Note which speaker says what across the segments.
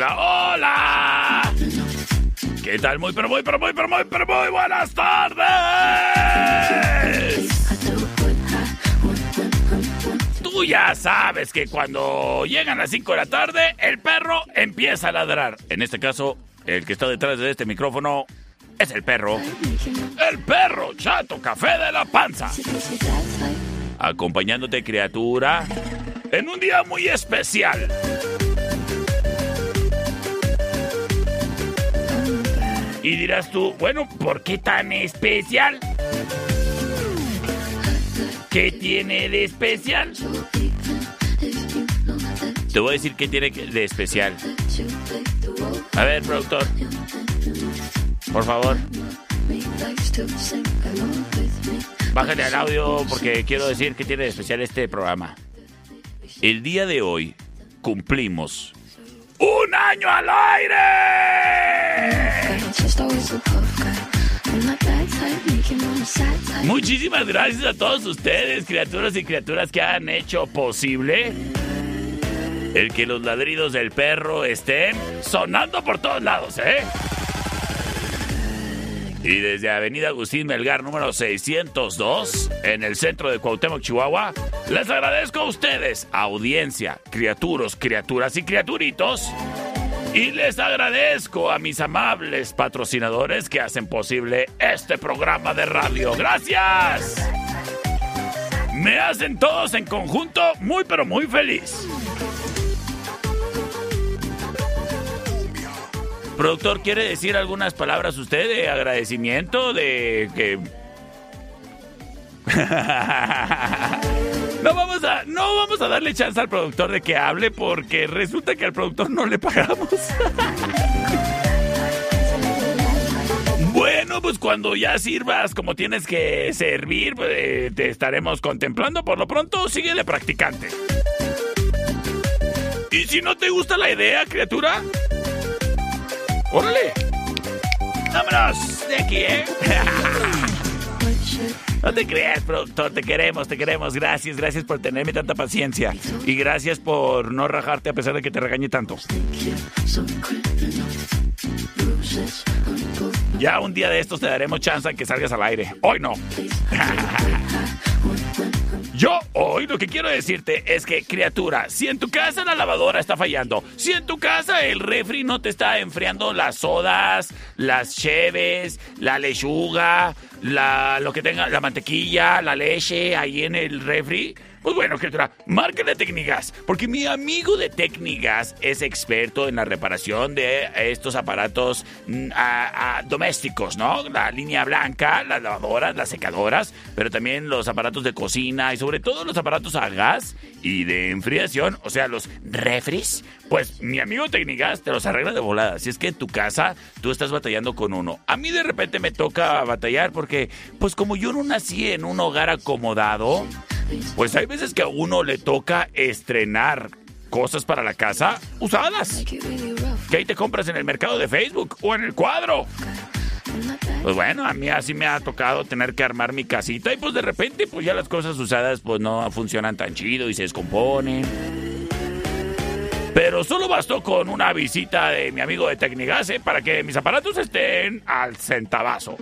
Speaker 1: Hola, hola. ¿Qué tal? Muy, pero muy, pero muy, pero muy, pero muy buenas tardes. Tú ya sabes que cuando llegan las 5 de la tarde, el perro empieza a ladrar. En este caso, el que está detrás de este micrófono es el perro. El perro chato café de la panza. Acompañándote, criatura, en un día muy especial. Y dirás tú, bueno, ¿por qué tan especial? ¿Qué tiene de especial? Te voy a decir qué tiene de especial. A ver, productor. Por favor. Bájale al audio porque quiero decir qué tiene de especial este programa. El día de hoy cumplimos un año al aire. Muchísimas gracias a todos ustedes, criaturas y criaturas que han hecho posible el que los ladridos del perro estén sonando por todos lados, ¿eh? Y desde Avenida Agustín Melgar, número 602, en el centro de Cuauhtémoc, Chihuahua, les agradezco a ustedes, audiencia, criaturos, criaturas y criaturitos. Y les agradezco a mis amables patrocinadores que hacen posible este programa de radio. ¡Gracias! Me hacen todos en conjunto muy pero muy feliz. Productor, ¿quiere decir algunas palabras usted de agradecimiento? De que... No vamos a, no vamos a darle chance al productor de que hable porque resulta que al productor no le pagamos. Bueno, pues cuando ya sirvas como tienes que servir, pues, eh, te estaremos contemplando. Por lo pronto, sigue de practicante. Y si no te gusta la idea, criatura, órale. Vámonos de aquí, ¿eh? No te creas, productor, te queremos, te queremos. Gracias, gracias por tenerme tanta paciencia. Y gracias por no rajarte a pesar de que te regañe tanto. Ya un día de estos te daremos chance a que salgas al aire. Hoy no. Yo hoy lo que quiero decirte es que, criatura, si en tu casa la lavadora está fallando, si en tu casa el refri no te está enfriando las sodas, las cheves, la lechuga, la, que la mantequilla, la leche ahí en el refri, pues bueno, criatura, márcale Técnicas, porque mi amigo de Técnicas es experto en la reparación de estos aparatos mm, a- domésticos, ¿no? La línea blanca, las lavadoras, las secadoras, pero también los aparatos de cocina y sobre todo los aparatos a gas y de enfriación, o sea, los refris. Pues mi amigo Técnicas te los arregla de volada. Si es que en tu casa tú estás batallando con uno. A mí de repente me toca batallar porque, pues como yo no nací en un hogar acomodado, pues hay veces que a uno le toca estrenar cosas para la casa usadas. Que ahí te compras en el mercado de Facebook o en el cuadro. Pues bueno, a mí así me ha tocado tener que armar mi casita y pues de repente pues ya las cosas usadas pues no funcionan tan chido y se descomponen. Pero solo bastó con una visita de mi amigo de Tecnigas ¿eh? para que mis aparatos estén al centavazo.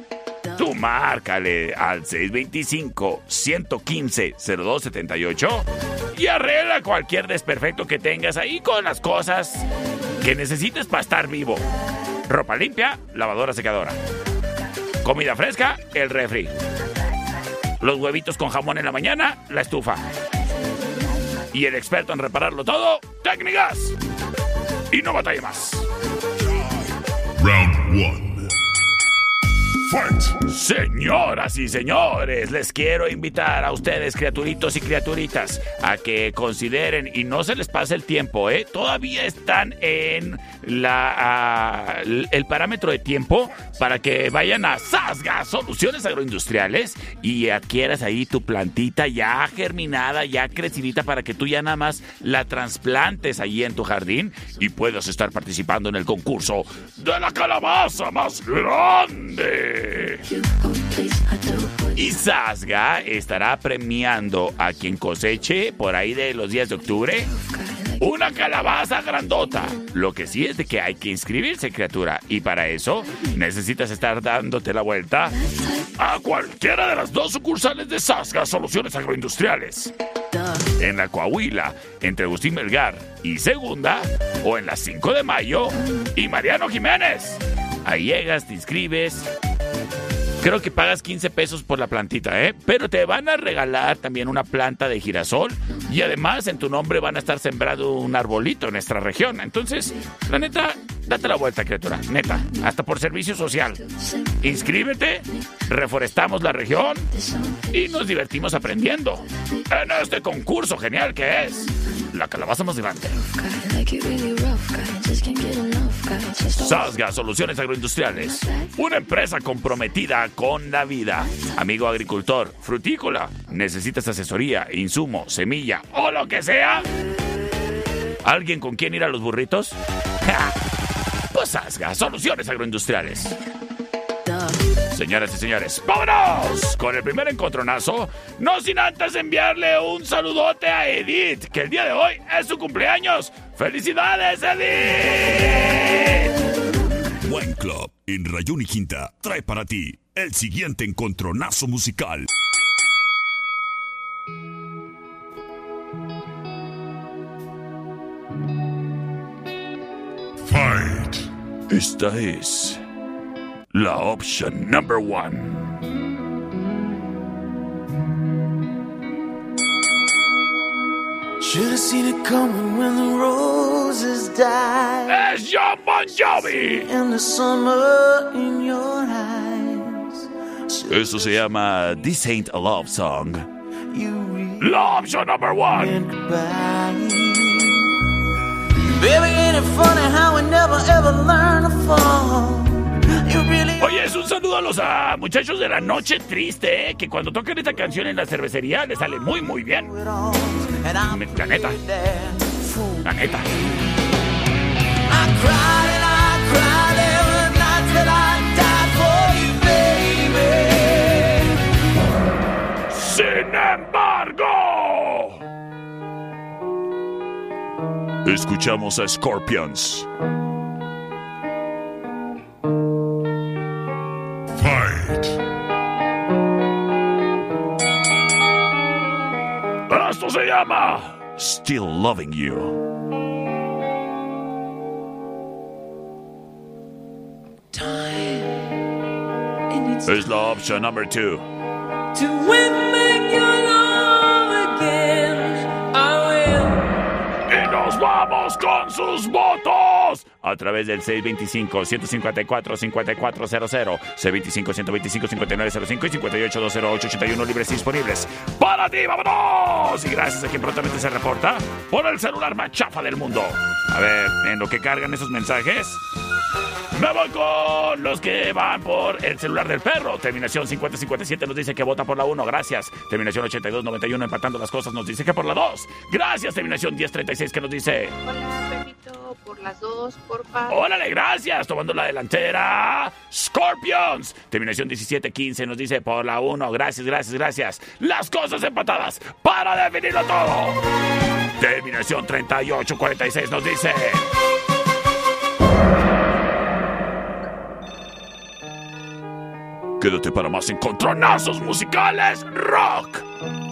Speaker 1: Tú márcale al 625-115-0278 y arregla cualquier desperfecto que tengas ahí con las cosas que necesites para estar vivo. Ropa limpia, lavadora secadora. Comida fresca, el refri. Los huevitos con jamón en la mañana, la estufa. Y el experto en repararlo todo, técnicas. Y no batalla más.
Speaker 2: Round 1.
Speaker 1: Señoras y señores, les quiero invitar a ustedes, criaturitos y criaturitas, a que consideren y no se les pase el tiempo, ¿eh? Todavía están en la, el parámetro de tiempo para que vayan a Sasga Soluciones Agroindustriales y adquieras ahí tu plantita ya germinada, ya crecidita para que tú ya nada más la trasplantes allí en tu jardín y puedas estar participando en el concurso de la calabaza más grande. Y Sasga estará premiando a quien coseche por ahí de los días de octubre una calabaza grandota. Lo que sí es de que hay que inscribirse, criatura. Y para eso necesitas estar dándote la vuelta a cualquiera de las dos sucursales de Sasga Soluciones Agroindustriales. En la Coahuila, entre Agustín Melgar y Segunda, o en la 5 de mayo y Mariano Jiménez. Ahí llegas, te inscribes Creo que pagas 15 pesos por la plantita, ¿eh? Pero te van a regalar también una planta de girasol y además en tu nombre van a estar sembrado un arbolito en nuestra región. Entonces, la neta, date la vuelta, criatura. Neta, hasta por servicio social. Inscríbete, reforestamos la región y nos divertimos aprendiendo en este concurso genial que es la calabaza más grande. Sasga Soluciones Agroindustriales, una empresa comprometida con la vida. Amigo agricultor, frutícola, ¿necesitas asesoría, insumo, semilla o lo que sea? ¿Alguien con quien ir a los burritos? Pues Sasga Soluciones Agroindustriales. Señoras y señores, ¡vámonos! Con el primer encontronazo, no sin antes enviarle un saludote a Edith, que el día de hoy es su cumpleaños. ¡Felicidades, Edith!
Speaker 2: Buen Club en Rayón y Quinta trae para ti el siguiente encontronazo musical.
Speaker 1: Fight. Esta es la option number one.
Speaker 3: Should have seen it coming when the roses died.
Speaker 1: Es your Bon Jovi.
Speaker 3: And the summer in your eyes.
Speaker 1: Eso se llama This Ain't a Love Song.
Speaker 3: Really
Speaker 1: La option number one.
Speaker 3: Baby, ain't it funny how we never ever learn to fall?
Speaker 1: Oye, es un saludo a los muchachos de la noche triste, eh, que cuando tocan esta canción en la cervecería les sale muy, muy bien.
Speaker 3: I'm
Speaker 1: La neta, la neta. Sin embargo, escuchamos a Scorpions. Esto se llama Still Loving You.
Speaker 3: It's
Speaker 1: Es la opción number two.
Speaker 3: to win
Speaker 1: vamos con sus votos a través del 625-154-5400, C25-125-5905 y 58-208-81 libres disponibles. ¡Para ti, vámonos! Y gracias a quien prontamente se reporta por el celular más chafa del mundo. A ver, en lo que cargan esos mensajes. Me voy con los que van por el celular del perro. Terminación 5057 nos dice que vota por la 1. Gracias. Terminación 8291 empatando las cosas nos dice que por la 2. Gracias. Terminación 1036 que nos dice dice.
Speaker 4: Hola, Pepito, por las dos, porfa.
Speaker 1: Órale, gracias. Tomando la delantera. Scorpions. Terminación 17-15 nos dice por la 1. Gracias, gracias, gracias. Las cosas empatadas para definirlo todo. Terminación 38-46 nos dice. Quédate para más encontronazos musicales rock.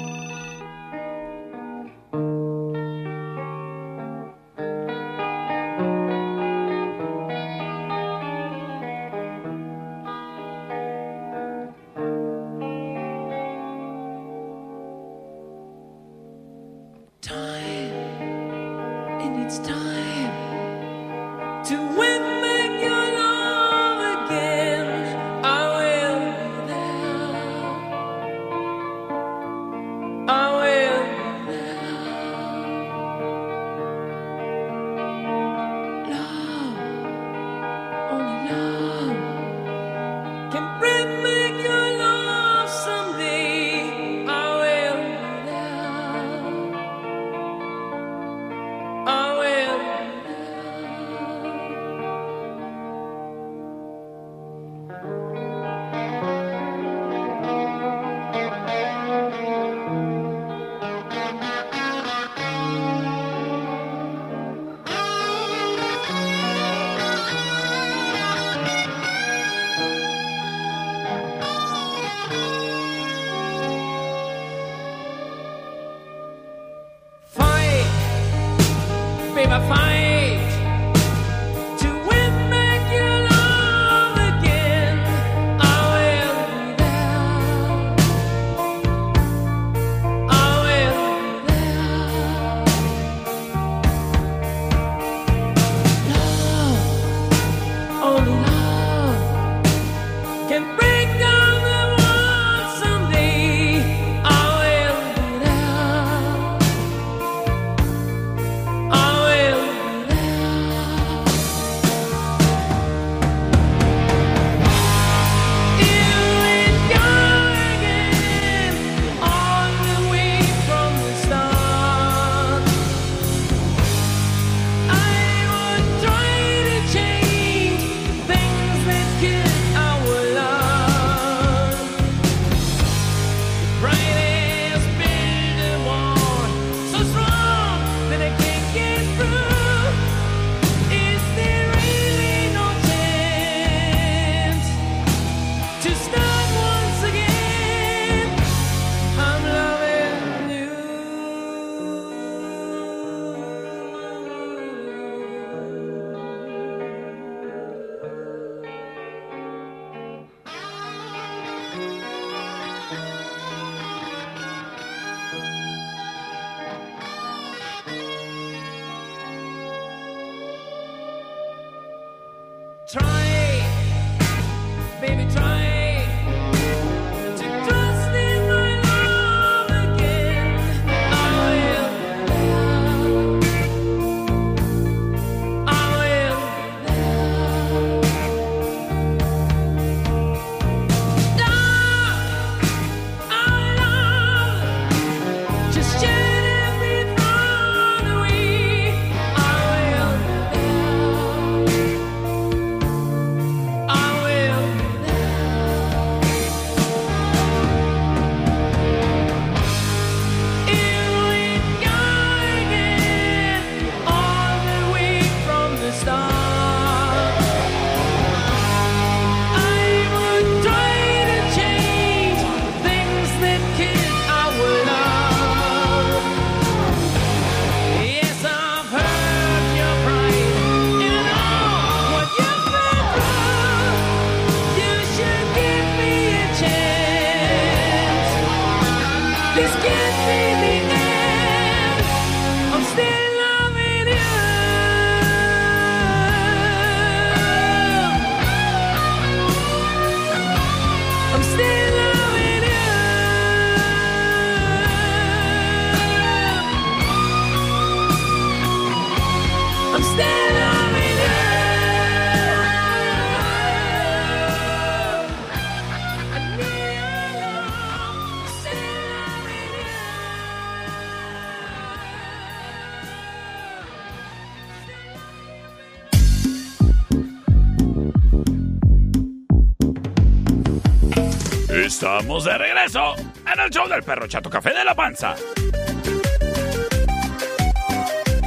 Speaker 1: Estamos de regreso en el show del perro chato café de la panza.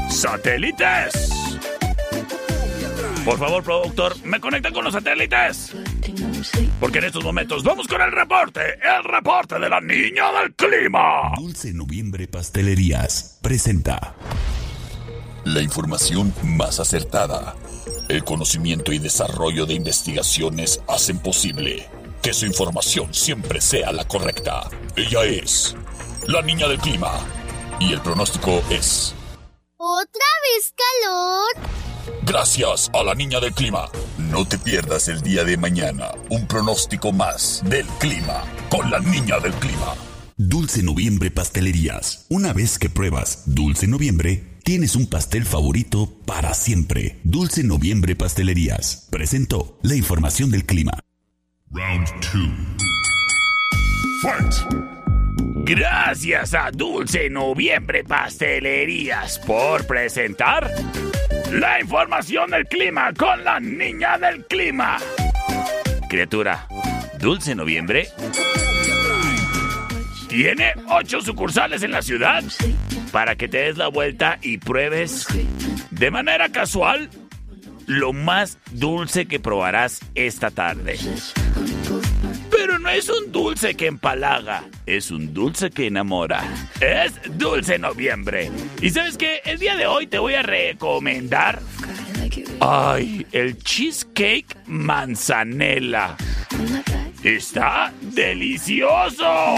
Speaker 1: Satélites. Por favor, productor, ¿me conectan con los satélites? Porque en estos momentos vamos con el reporte, el reporte de la niña del clima.
Speaker 2: Dulce Noviembre Pastelerías presenta
Speaker 5: La información más acertada. El conocimiento y desarrollo de investigaciones hacen posible que su información siempre sea la correcta. Ella es la niña del clima. Y el pronóstico es...
Speaker 6: ¿Otra vez calor?
Speaker 5: Gracias a la niña del clima. No te pierdas el día de mañana un pronóstico más del clima con la niña del clima.
Speaker 2: Dulce Noviembre Pastelerías. Una vez que pruebas Dulce Noviembre, tienes un pastel favorito para siempre. Dulce Noviembre Pastelerías presentó la información del clima.
Speaker 7: Round two. Fight!
Speaker 1: Gracias a Dulce Noviembre Pastelerías por presentar la información del clima con la niña del clima. Criatura, Dulce Noviembre tiene ocho sucursales en la ciudad para que te des la vuelta y pruebes de manera casual lo más dulce que probarás esta tarde. Pero no es un dulce que empalaga, es un dulce que enamora. Es Dulce Noviembre. Y sabes que el día de hoy te voy a recomendar. Ay, el cheesecake manzanela. Está delicioso.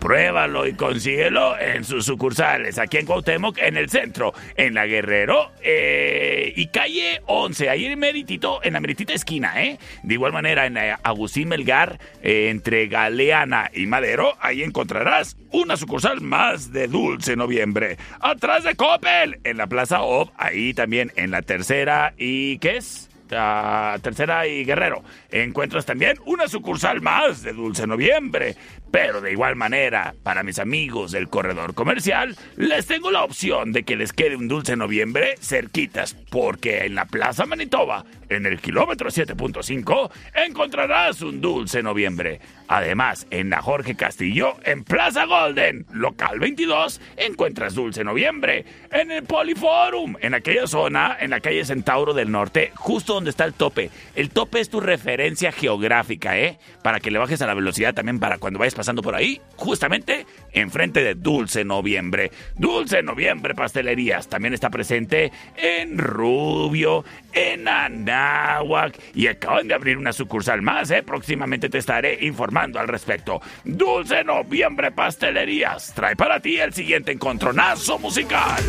Speaker 1: Pruébalo y consíguelo en sus sucursales, aquí en Cuauhtémoc, en el centro, en la Guerrero eh, y calle 11, ahí en meritito, en la meritita esquina, ¿eh? De igual manera, en eh, Agustín Melgar, eh, entre Galeana y Madero, ahí encontrarás una sucursal más de Dulce Noviembre. Atrás de Coppel, en la Plaza OP, ahí también en la tercera y ¿qué es? Ah, tercera y Guerrero. Encuentras también una sucursal más de Dulce Noviembre. Pero de igual manera, para mis amigos del corredor comercial, les tengo la opción de que les quede un Dulce Noviembre cerquitas, porque en la Plaza Manitoba, en el kilómetro 7.5, encontrarás un Dulce Noviembre. Además, en la Jorge Castillo, en Plaza Golden, local 22, encuentras Dulce Noviembre. En el Poliforum, en aquella zona, en la calle Centauro del Norte, justo donde está el tope. El tope es tu referencia geográfica, ¿eh? Para que le bajes a la velocidad también para cuando vayas pasando por ahí, justamente enfrente de Dulce Noviembre. Dulce Noviembre Pastelerías también está presente en Rubio, en Anáhuac y acaban de abrir una sucursal más, ¿eh? Próximamente te estaré informando al respecto. Dulce Noviembre Pastelerías trae para ti el siguiente encontronazo musical.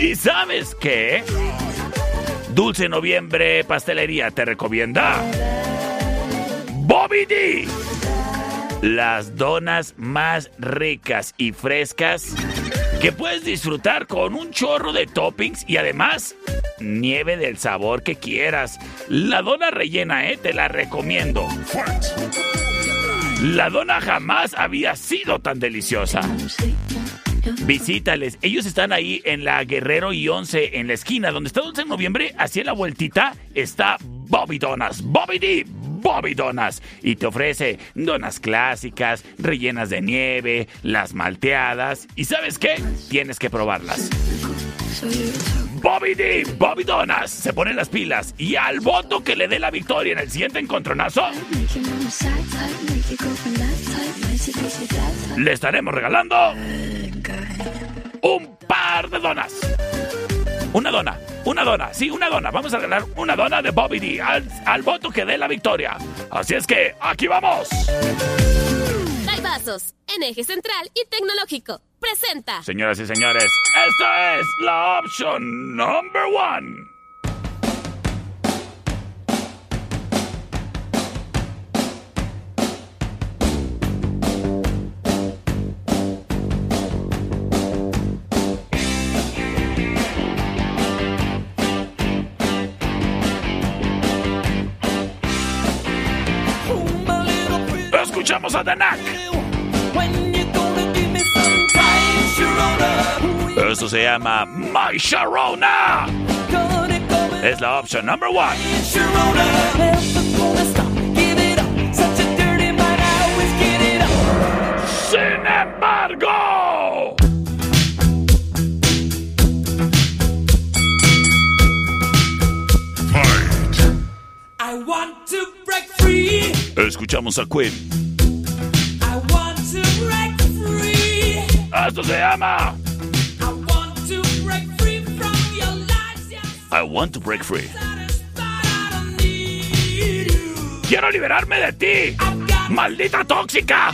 Speaker 1: ¿Y sabes qué? Dulce Noviembre Pastelería te recomienda Bobby D. Las donas más ricas y frescas que puedes disfrutar con un chorro de toppings y además nieve del sabor que quieras. La dona rellena, eh, te la recomiendo. La dona jamás había sido tan deliciosa. Visítales. Ellos están ahí en la Guerrero y 11, en la esquina donde está Dulce Noviembre. Hacia la vueltita está Bobby Donas. Bobby D. Bobby Donas. Y te ofrece donas clásicas, rellenas de nieve, las malteadas. ¿Y sabes qué? Tienes que probarlas. Bobby D. Bobby Donas se pone las pilas y al voto que le dé la victoria en el siguiente encontronazo, le estaremos regalando un par de donas. Una dona, una dona, sí, una dona. Vamos a regalar una dona de Bobby D al, al voto que dé la victoria. Así es que, aquí vamos.
Speaker 8: Vasos, en eje central y tecnológico. Presenta.
Speaker 1: Señoras y señores, esta es la opción number one. a Eso se llama My Sharona. Es la opción number one. Sin embargo. Fight.
Speaker 3: I want to break free.
Speaker 1: Escuchamos a Quinn Esto se llama
Speaker 3: I want to break free from your lies. Yes,
Speaker 1: I Want to Break Free.
Speaker 3: satisfied. I don't need you.
Speaker 1: Quiero liberarme de ti, maldita tóxica.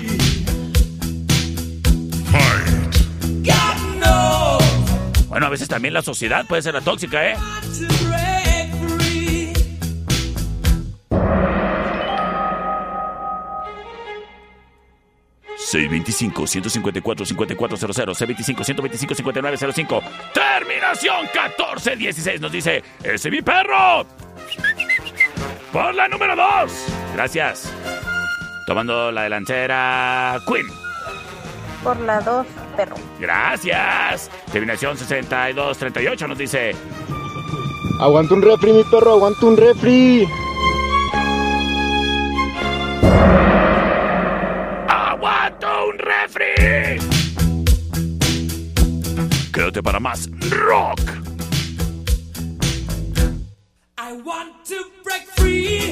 Speaker 7: Fight.
Speaker 3: God knows.
Speaker 1: Bueno, a veces también la sociedad puede ser la tóxica, ¿eh? C25-154-5400, C25-125-5905, terminación 1416, nos dice, ese es mi perro. Por la número 2. Gracias. Tomando la delantera, Queen.
Speaker 4: Por la 2, perro.
Speaker 1: Gracias. Terminación 6238 nos dice,
Speaker 9: Aguanta un refri, mi perro, aguanta un refri.
Speaker 1: Refri! Quédate para más rock.
Speaker 3: I want to break free.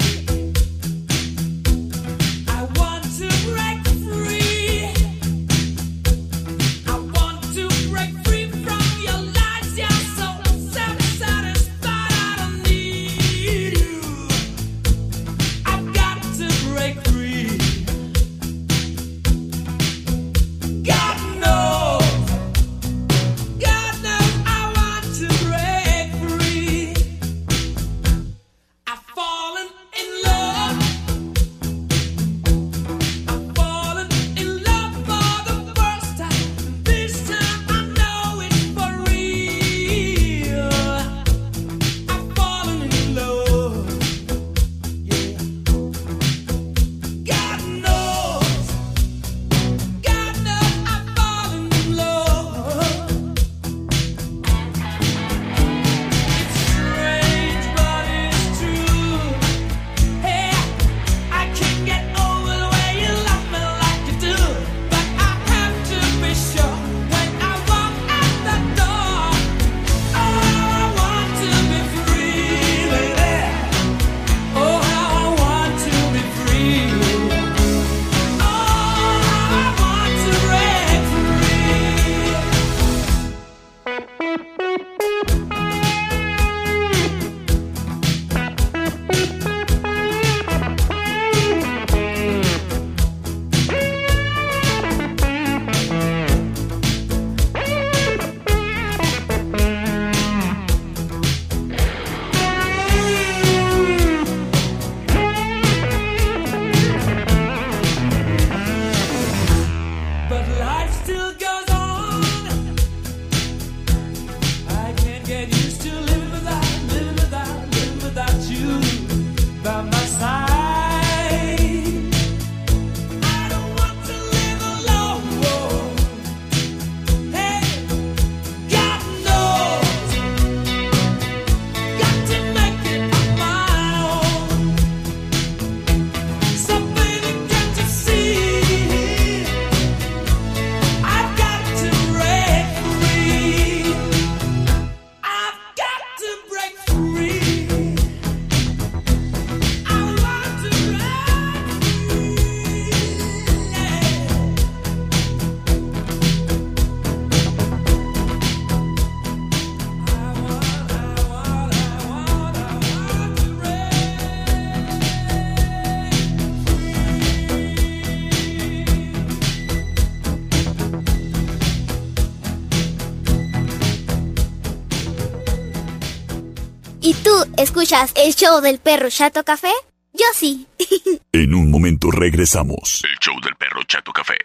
Speaker 6: ¿Y tú escuchas el show del perro Chato Café? Yo sí.
Speaker 2: En un momento regresamos.
Speaker 5: El show del perro Chato Café.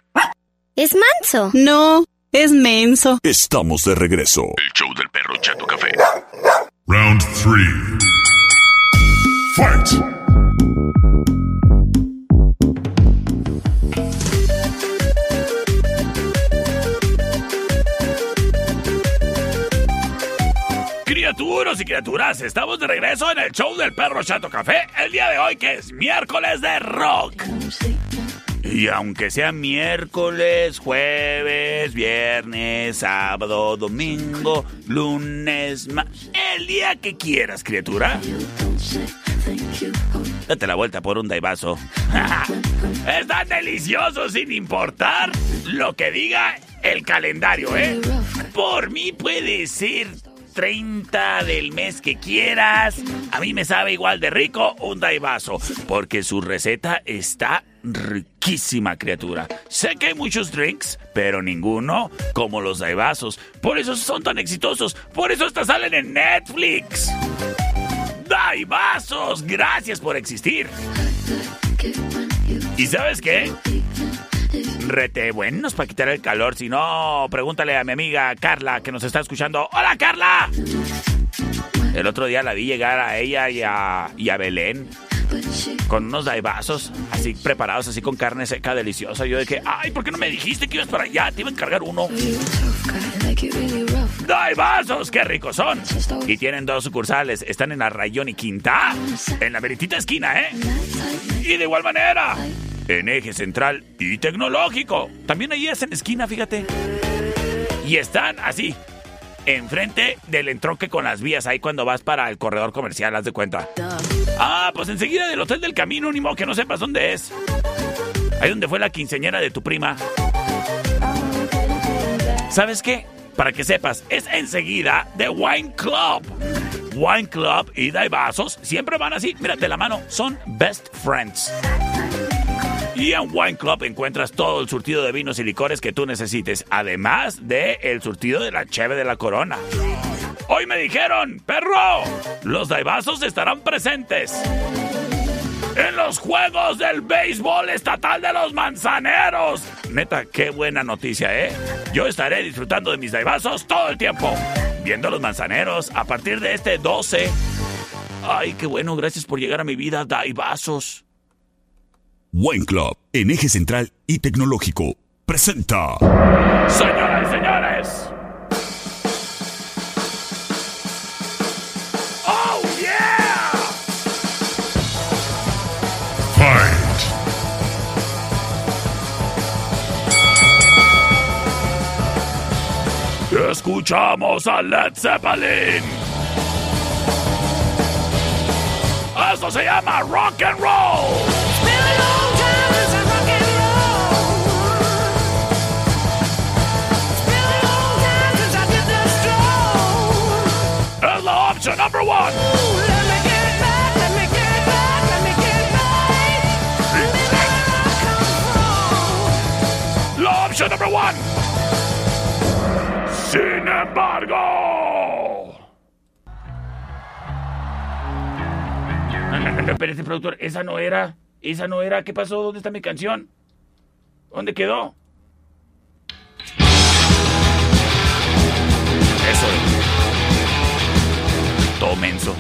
Speaker 6: Es manso.
Speaker 10: No, es menso.
Speaker 2: Estamos de regreso.
Speaker 5: El show del perro Chato Café.
Speaker 7: Round three. Fight.
Speaker 1: Criaturas y criaturas, estamos de regreso en el show del perro Chato Café el día de hoy que es miércoles de rock. Y aunque sea miércoles, jueves, viernes, sábado, domingo, lunes, ma- el día que quieras, criatura. Date la vuelta por un daivaso. Están deliciosos sin importar lo que diga el calendario, ¿eh? Por mí puede ser 30 del mes que quieras. A mí me sabe igual de rico un daivaso, porque su receta está riquísima, criatura. Sé que hay muchos drinks, pero ninguno como los daibazos. Por eso son tan exitosos. Por eso hasta salen en Netflix. ¡Daibazos! Gracias por existir. ¿Y sabes qué? Rete buenos para quitar el calor. Si no, pregúntale a mi amiga Carla que nos está escuchando. ¡Hola, Carla! El otro día la vi llegar a ella y a, y a Belén con unos daibazos así preparados, así con carne seca deliciosa. Yo que, ay, ¿por qué no me dijiste que ibas para allá? Te iba a encargar uno. ¡Daibazos! ¡Qué ricos son! Y tienen dos sucursales. Están en Arrayón y Quinta. En la meritita esquina, ¿eh? Y de igual manera, en eje central y tecnológico. También ahí es en esquina, fíjate. Y están así, enfrente del entronque con las vías, ahí cuando vas para el corredor comercial, haz de cuenta. Ah, pues enseguida del Hotel del Camino, ni modo que no sepas dónde es. Ahí donde fue la quinceañera de tu prima. ¿Sabes qué? Para que sepas, es enseguida de Wine Club. Wine Club y Daibazos siempre van así, mírate la mano, son best friends. Y en Wine Club encuentras todo el surtido de vinos y licores que tú necesites, además de el surtido de la cheve de la corona. Hoy me dijeron, perro, los daibazos estarán presentes en los Juegos del Béisbol Estatal de los Manzaneros. Neta, qué buena noticia, ¿eh? Yo estaré disfrutando de mis daibazos todo el tiempo, viendo los manzaneros a partir de este 12. Ay, qué bueno, gracias por llegar a mi vida, daibazos.
Speaker 2: Wine Club, en eje central y tecnológico, presenta.
Speaker 1: Señoras y señores. ¡Oh, yeah!
Speaker 7: Fight!
Speaker 1: Escuchamos a Led Zeppelin. Esto se llama rock and roll. Embargo. Espérate, productor. Esa no era. Esa no era. ¿Qué pasó? ¿Dónde está mi canción? ¿Dónde quedó? Eso. Todo menso.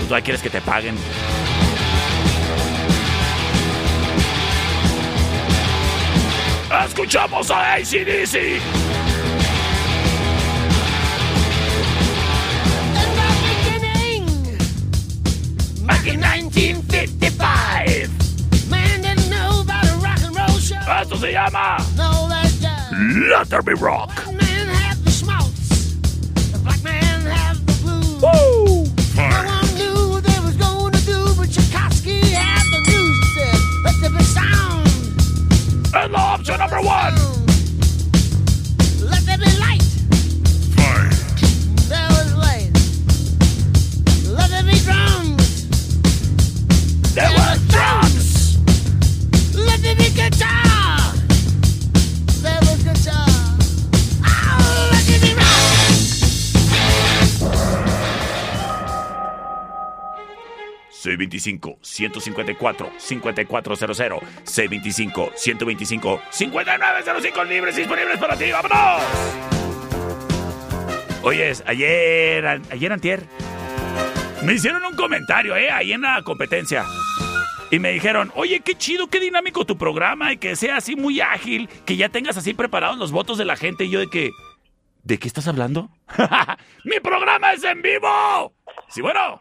Speaker 1: Tú todavía quieres que te paguen. Escuchamos a ACDC. 55. Man didn't know about a rock and roll show. Esto se llama. No, that's just. Let there be rock. White men have the schmaltz. The black man has the blues. Woo! No one knew what they was going to do, but Tchaikovsky had the news.
Speaker 3: Said, let there be sound. And the option number one. Let there be light.
Speaker 1: C25 154 5400 C25 125 5905 libres disponibles para ti. ¡Vámonos! Oyes, ayer, ayer antier, me hicieron un comentario, ¿eh? Ahí en la competencia. Y me dijeron, oye, qué chido, qué dinámico tu programa y que sea así muy ágil, que ya tengas así preparados los votos de la gente. Y yo de que, ¿de qué estás hablando? ¡Mi programa es en vivo! Sí, bueno.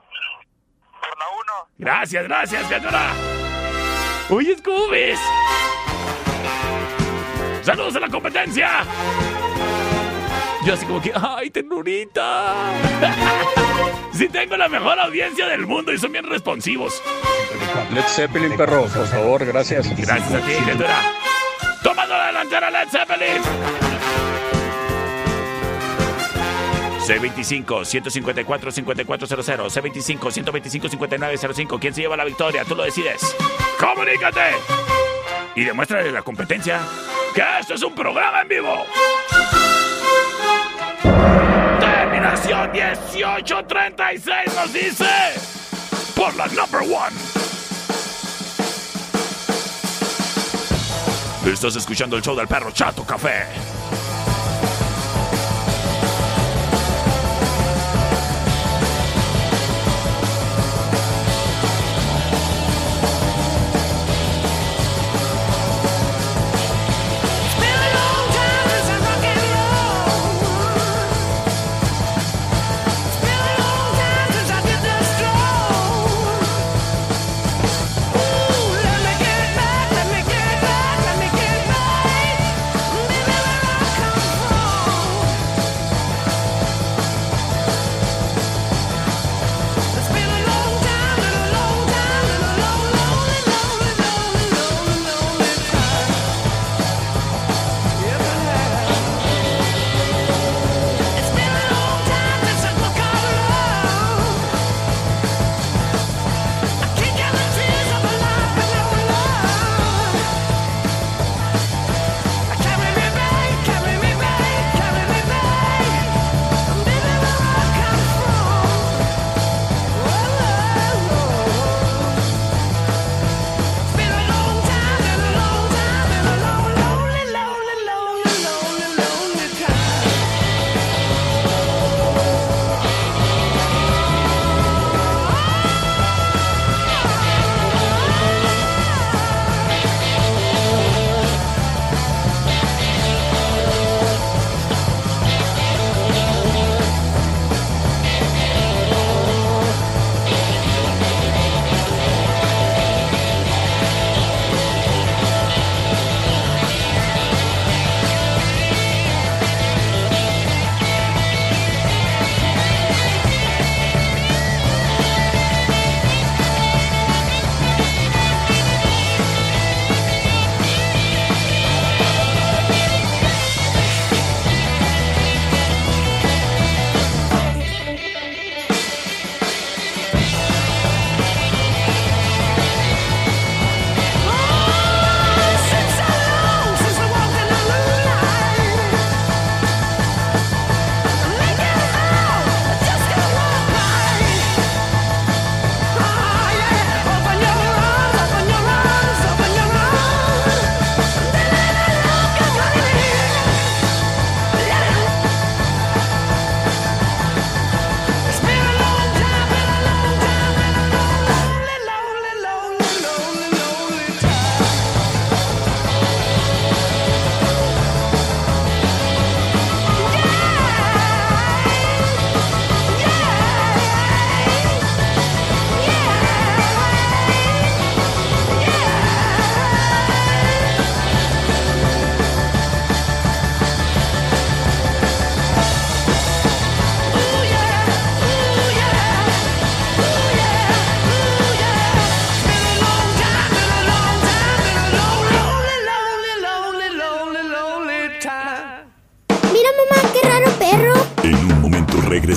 Speaker 1: Gracias, gracias, criatura. Oye, ¿cómo ves? ¡Saludos a la competencia! Yo así como que, ¡ay, ternurita! sí tengo la mejor audiencia del mundo y son bien responsivos.
Speaker 11: Led Zeppelin, perro, por favor, gracias.
Speaker 1: Gracias a ti, criatura. Tomando la delantera Led Zeppelin. C25-154-5400, C25-125-5905. ¿Quién se lleva la victoria? Tú lo decides. ¡Comunícate! Y demuéstrale la competencia que esto es un programa en vivo. Terminación 1836 nos dice por la number one. Estás escuchando el show del perro Chato Café.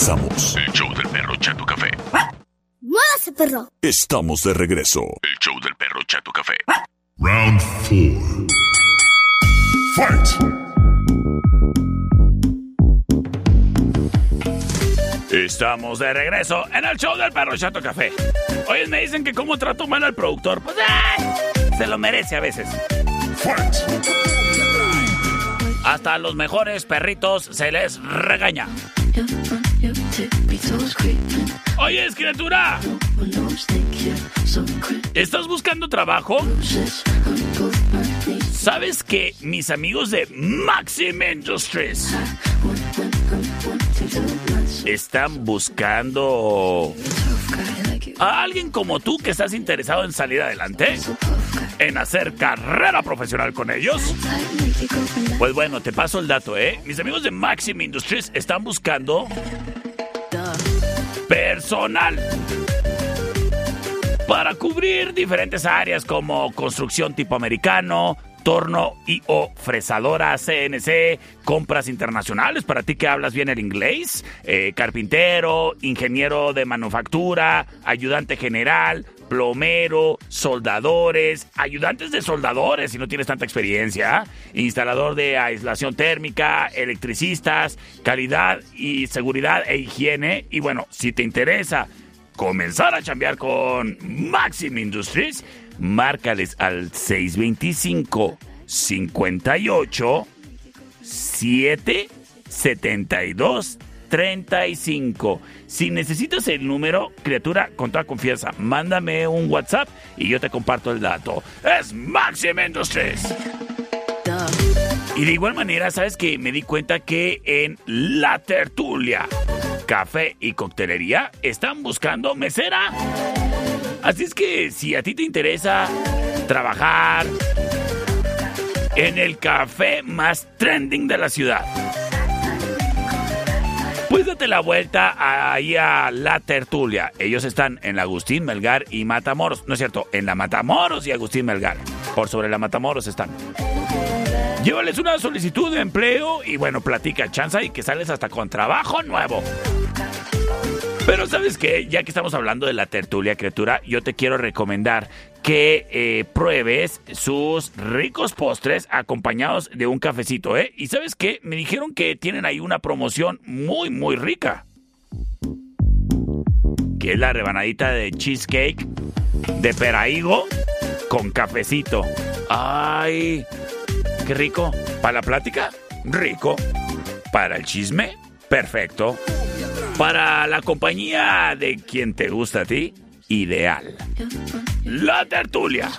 Speaker 2: Regresamos.
Speaker 5: El show del perro Chato Café.
Speaker 6: Muévase, perro.
Speaker 2: Estamos de regreso.
Speaker 5: El show del perro Chato Café.
Speaker 7: Round four. Fight!
Speaker 1: Estamos de regreso en el show del perro Chato Café. Oye, me dicen que cómo trato mal al productor. Pues ¡ay! se lo merece a veces.
Speaker 7: Fight!
Speaker 1: Hasta a los mejores perritos se les regaña. Oye, criatura. ¿Estás buscando trabajo? ¿Sabes que mis amigos de Maxim Industries están buscando a alguien como tú que estás interesado en salir adelante? En hacer carrera profesional con ellos? Pues bueno, te paso el dato, ¿eh? Mis amigos de Maxim Industries están buscando personal para cubrir diferentes áreas como construcción tipo americano, torno y o fresadora CNC, compras internacionales para ti que hablas bien el inglés, eh, carpintero, ingeniero de manufactura, ayudante general, plomero, soldadores, ayudantes de soldadores si no tienes tanta experiencia, instalador de aislación térmica, electricistas, calidad y seguridad e higiene. Y bueno, si te interesa comenzar a chambear con Maxim Industries, márcales al 625 58 7 72 35. Si necesitas el número, criatura, con toda confianza, mándame un WhatsApp y yo te comparto el dato. Es Maxim Industries. Y de igual manera, sabes que me di cuenta que en La Tertulia, café y coctelería están buscando mesera. Así es que si a ti te interesa trabajar en el café más trending de la ciudad, pues date la vuelta ahí a La Tertulia. Ellos están en la Agustín Melgar y Matamoros. No es cierto, en la Matamoros y Agustín Melgar. Por sobre la Matamoros están. Llévales una solicitud de empleo y bueno, platica chanza y que sales hasta con trabajo nuevo. Pero sabes qué, ya que estamos hablando de la tertulia criatura, yo te quiero recomendar que eh, pruebes sus ricos postres acompañados de un cafecito, ¿eh? Y sabes qué, me dijeron que tienen ahí una promoción muy, muy rica. Que es la rebanadita de cheesecake de peraígo con cafecito. ¡Ay! ¡Qué rico! ¿Para la plática? Rico. ¿Para el chisme? Perfecto. Para la compañía de quien te gusta a ti, ideal. La tertulia.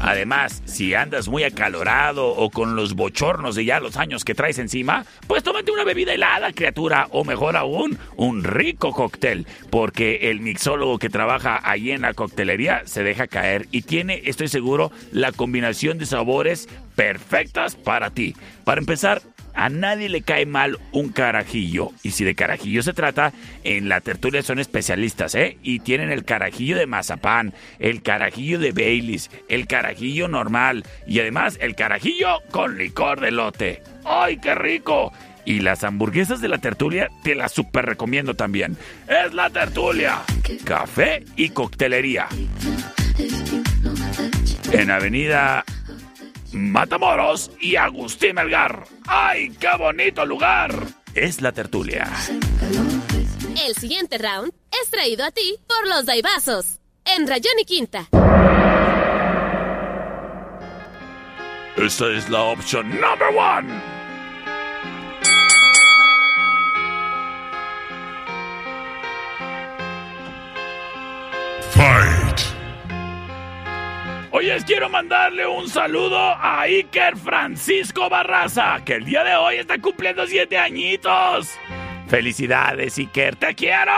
Speaker 1: Además, si andas muy acalorado o con los bochornos de ya los años que traes encima, pues tómate una bebida helada, criatura, o mejor aún, un rico cóctel, porque el mixólogo que trabaja ahí en la coctelería se deja caer y tiene, estoy seguro, la combinación de sabores perfectas para ti. Para empezar, a nadie le cae mal un carajillo. Y si de carajillo se trata, en la tertulia son especialistas, ¿eh? Y tienen el carajillo de mazapán, el carajillo de Baileys, el carajillo normal y además el carajillo con licor de lote. ¡Ay, qué rico! Y las hamburguesas de la tertulia te las super recomiendo también. Es la tertulia. Café y coctelería. En Avenida Matamoros y Agustín Melgar. ¡Ay, qué bonito lugar! Es la tertulia.
Speaker 8: El siguiente round es traído a ti por los Daibazos. En Rayón y Quinta.
Speaker 1: Esta es la opción number one.
Speaker 7: Fight.
Speaker 1: Oye, quiero mandarle un saludo a Iker Francisco Barraza, que el día de hoy está cumpliendo siete añitos. Felicidades, Iker, te quiero.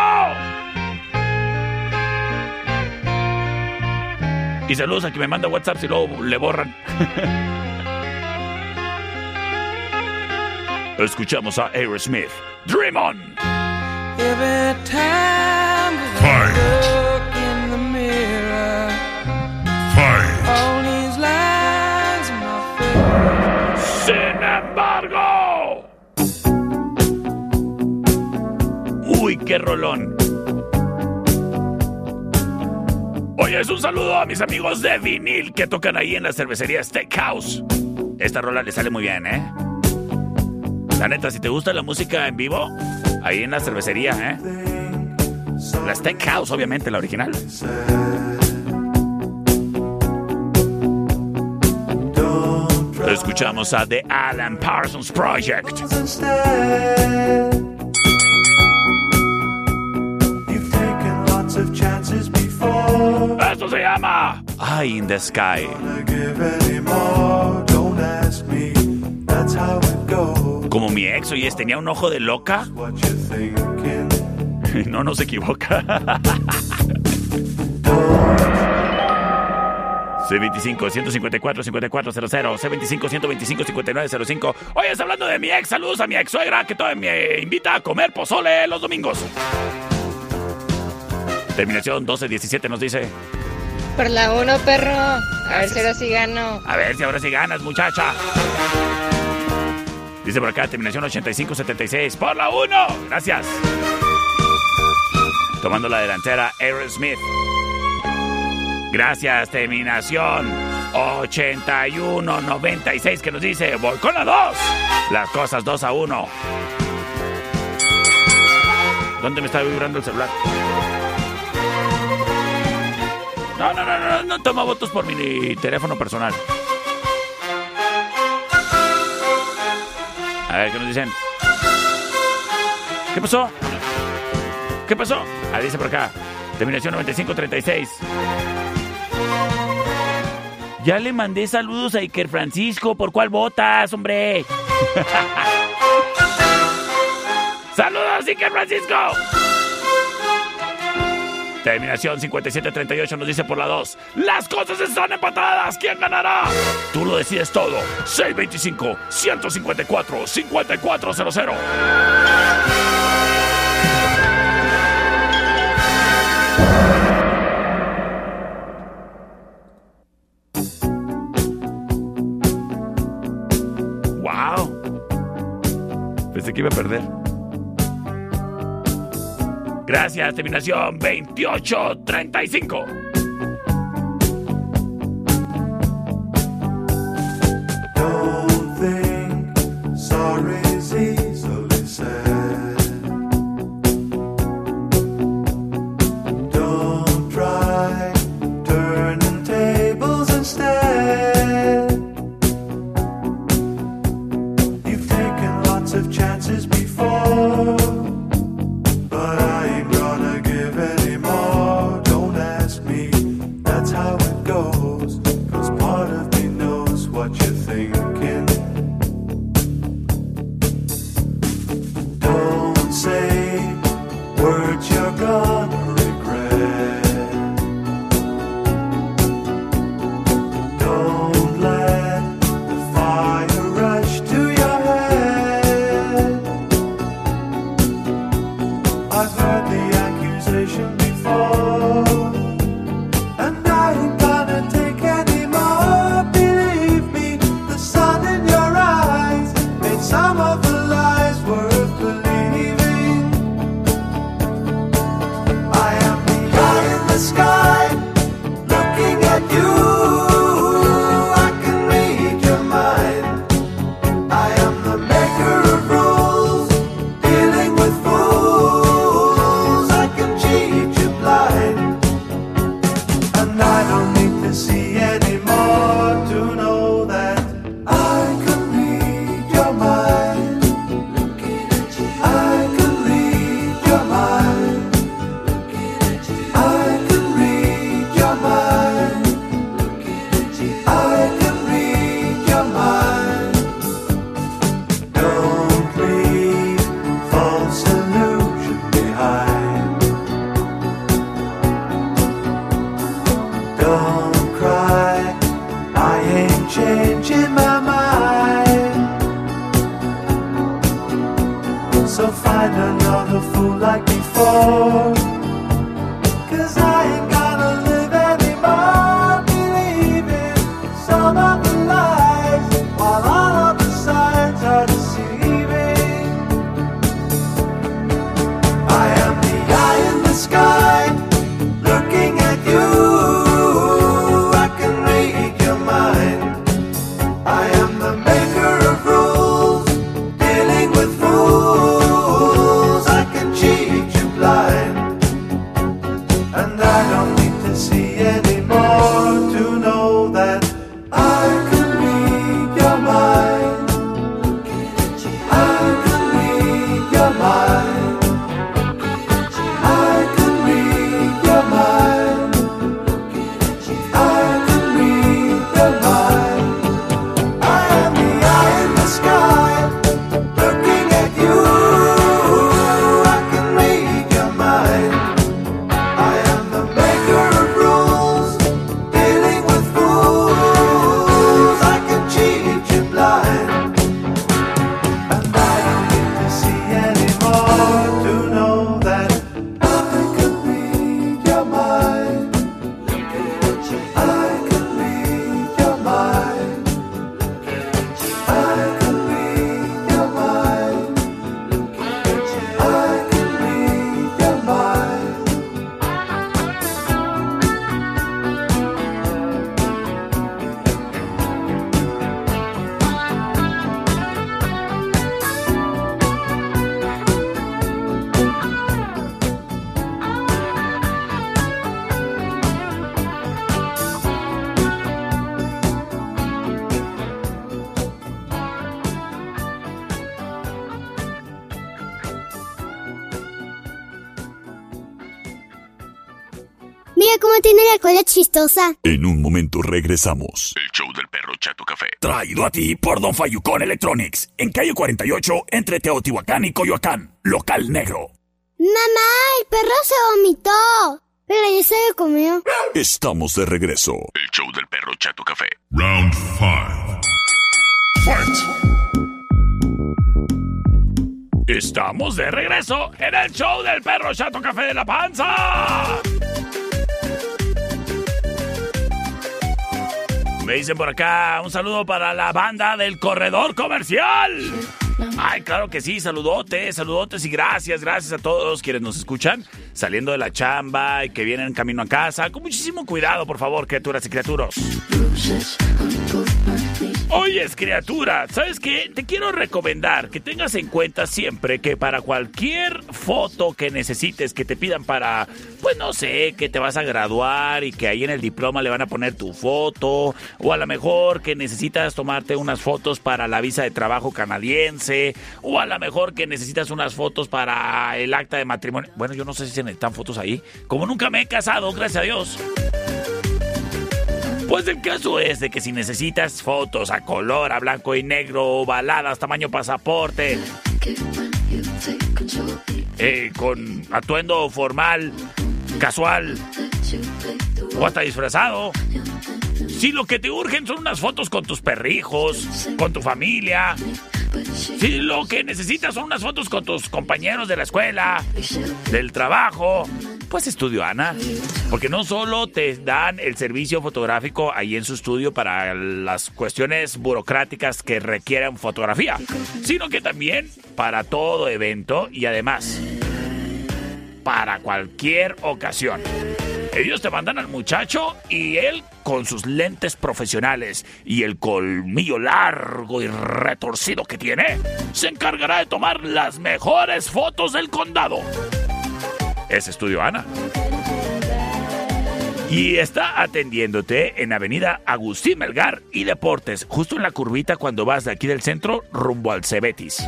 Speaker 1: Y saludos a quien me manda WhatsApp si luego le borran. Escuchamos a Aerosmith. Dream on.
Speaker 3: Time
Speaker 1: qué rolón. Oye, es un saludo a mis amigos de vinil que tocan ahí en la cervecería Steakhouse. Esta rola le sale muy bien, ¿eh? La neta, si te gusta la música en vivo, ahí en la cervecería, ¿eh? La Steakhouse, obviamente, la original. Escuchamos a The Alan Parsons Project. Se llama Eye in the Sky. Como mi ex, oye, tenía un ojo de loca. No nos equivoca.
Speaker 12: C25-154-5400, C25-125-5905. Hoy es hablando de mi ex. Saludos a mi ex suegra que todavía me invita a comer pozole los domingos. Terminación 1217 nos dice.
Speaker 13: Por la uno, perro. A ver si ahora sí gano.
Speaker 12: A ver si ahora sí ganas, muchacha. Dice por acá, terminación 8576. Por la 1. Gracias. Tomando la delantera, Aaron Smith. Gracias, terminación 8196 que nos dice, voy con la 2. Las cosas 2 a 1. ¿Dónde me está vibrando el celular? No, no, no, no, no toma votos por mi teléfono personal. A ver, ¿qué nos dicen? ¿Qué pasó? ¿Qué pasó? Ah, dice por acá. Terminación 9536. Ya le mandé saludos a Iker Francisco. ¿Por cuál votas, hombre? ¡Saludos, Iker Francisco! Terminación 5738 nos dice por la 2. Las cosas están empatadas. ¿Quién ganará? Tú lo decides todo. 625-154-5400. ¡Wow! Pensé que iba a perder. Gracias, terminación 2835.
Speaker 6: Cola chistosa.
Speaker 2: En un momento regresamos.
Speaker 5: El show del perro Chato Café.
Speaker 2: Traído a ti por Don Fayucón Electronics. En calle 48, entre Teotihuacán y Coyoacán. Local negro.
Speaker 6: Mamá, el perro se vomitó. Pero ya se lo comió.
Speaker 2: Estamos de regreso.
Speaker 5: El show del perro Chato Café.
Speaker 7: Round 5. Fight!
Speaker 1: Estamos de regreso en el show del perro Chato Café de la Panza. Me dicen por acá un saludo para la banda del corredor comercial. Ay, claro que sí, saludotes, saludotes y gracias, gracias a todos quienes nos escuchan saliendo de la chamba y que vienen camino a casa. Con muchísimo cuidado, por favor, criaturas y criaturos. Oyes, criatura, ¿sabes qué? Te quiero recomendar que tengas en cuenta siempre que para cualquier foto que necesites, que te pidan para, pues no sé, que te vas a graduar y que ahí en el diploma le van a poner tu foto, o a lo mejor que necesitas tomarte unas fotos para la visa de trabajo canadiense, o a lo mejor que necesitas unas fotos para el acta de matrimonio. Bueno, yo no sé si se necesitan fotos ahí. Como nunca me he casado, gracias a Dios. Pues el caso es de que si necesitas fotos a color, a blanco y negro, ovaladas, tamaño pasaporte, eh, con atuendo formal, casual o hasta disfrazado. Si lo que te urgen son unas fotos con tus perrijos, con tu familia. Si lo que necesitas son unas fotos con tus compañeros de la escuela, del trabajo, pues Estudio Ana. Porque no solo te dan el servicio fotográfico ahí en su estudio para las cuestiones burocráticas que requieren fotografía, sino que también para todo evento y además para cualquier ocasión. Ellos te mandan al muchacho y él con sus lentes profesionales y el colmillo largo y retorcido que tiene, se encargará de tomar las mejores fotos del condado. Es Estudio Ana. Y está atendiéndote en Avenida Agustín Melgar y Deportes, justo en la curvita cuando vas de aquí del centro rumbo al Cebetis.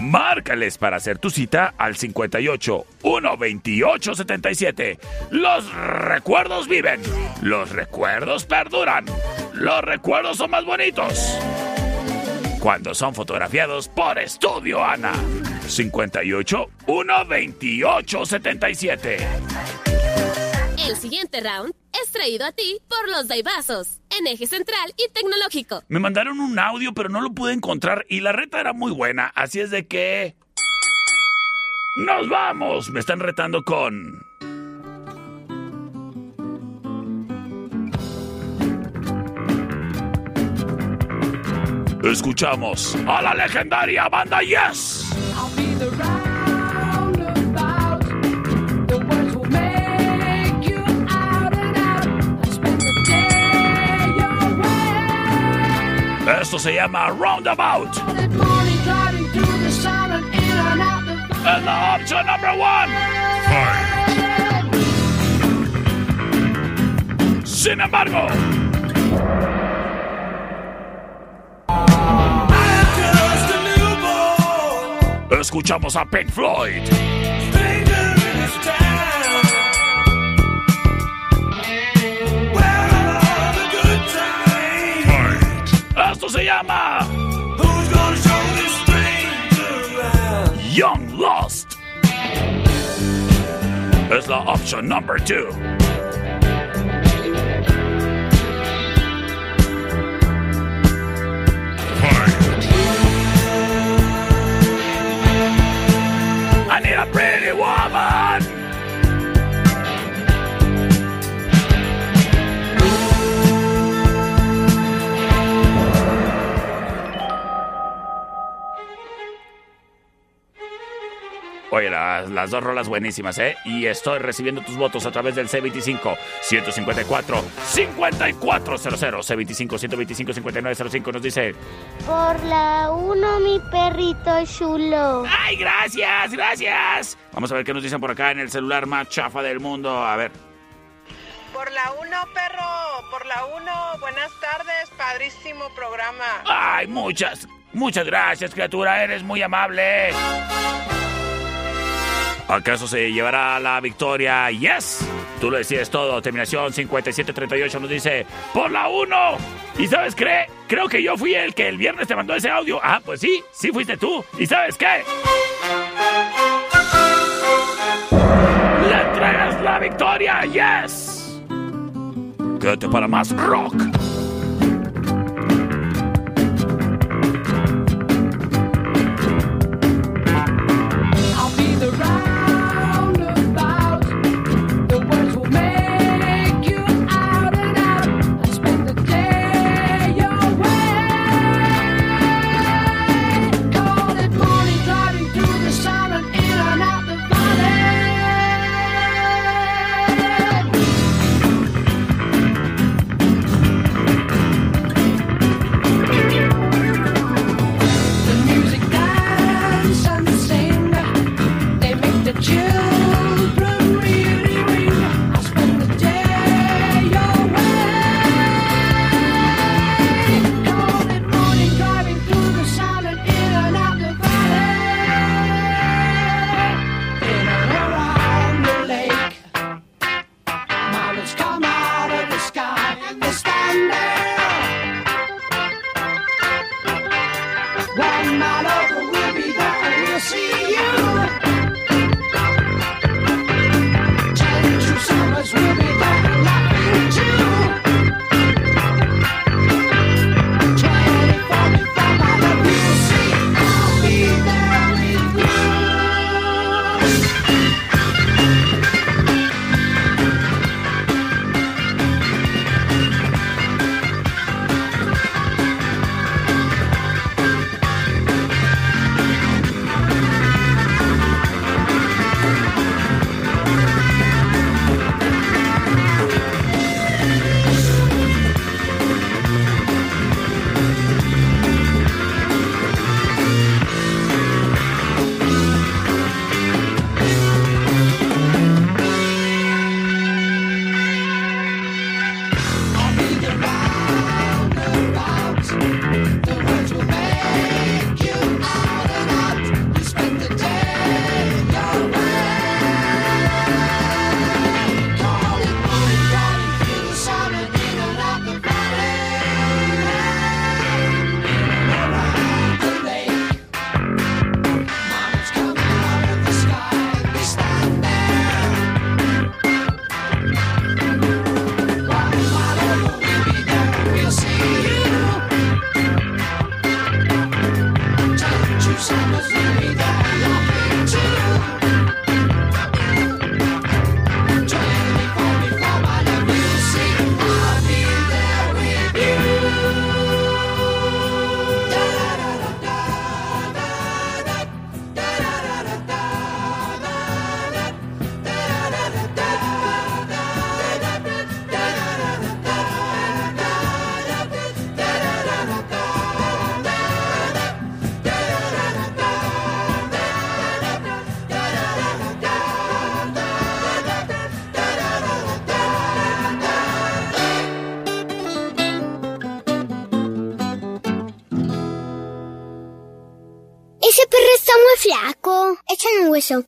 Speaker 1: Márcales para hacer tu cita al 58 128 77. Los recuerdos viven, los recuerdos perduran, los recuerdos son más bonitos. Cuando son fotografiados por Estudio Ana. 58 128 77.
Speaker 8: El siguiente round traído a ti por los Daibazos, en eje central y tecnológico.
Speaker 1: Me mandaron un audio, pero no lo pude encontrar y la reta era muy buena, así es de que... ¡Nos vamos! Me están retando con... Escuchamos a la legendaria banda Yes. Esto se llama Roundabout. And the option number one. Sin embargo, escuchamos a Pink Floyd. Esto se llama Young Lost. Es la option number two. I need a pretty woman. Oye, las, las dos rolas buenísimas, ¿eh? Y estoy recibiendo tus votos a través del C25 154 5400 C25 125 5905 nos dice
Speaker 6: Por la uno, mi perrito chulo.
Speaker 1: ¡Ay, gracias, gracias! Vamos a ver qué nos dicen por acá en el celular más chafa del mundo. A ver.
Speaker 14: Por la 1, perro, por la 1. Buenas tardes, padrísimo programa.
Speaker 1: ¡Ay, muchas, muchas gracias, criatura! Eres muy amable. ¿Acaso se llevará la victoria? ¡Yes!
Speaker 15: Tú lo decides todo. Terminación 5738 nos dice, por la 1. ¿Y sabes qué? Creo que yo fui el que el viernes te mandó ese audio. Ah, pues sí, sí fuiste tú. ¿Y sabes qué? ¡Le entregas la victoria! ¡Yes! Quédate para más rock.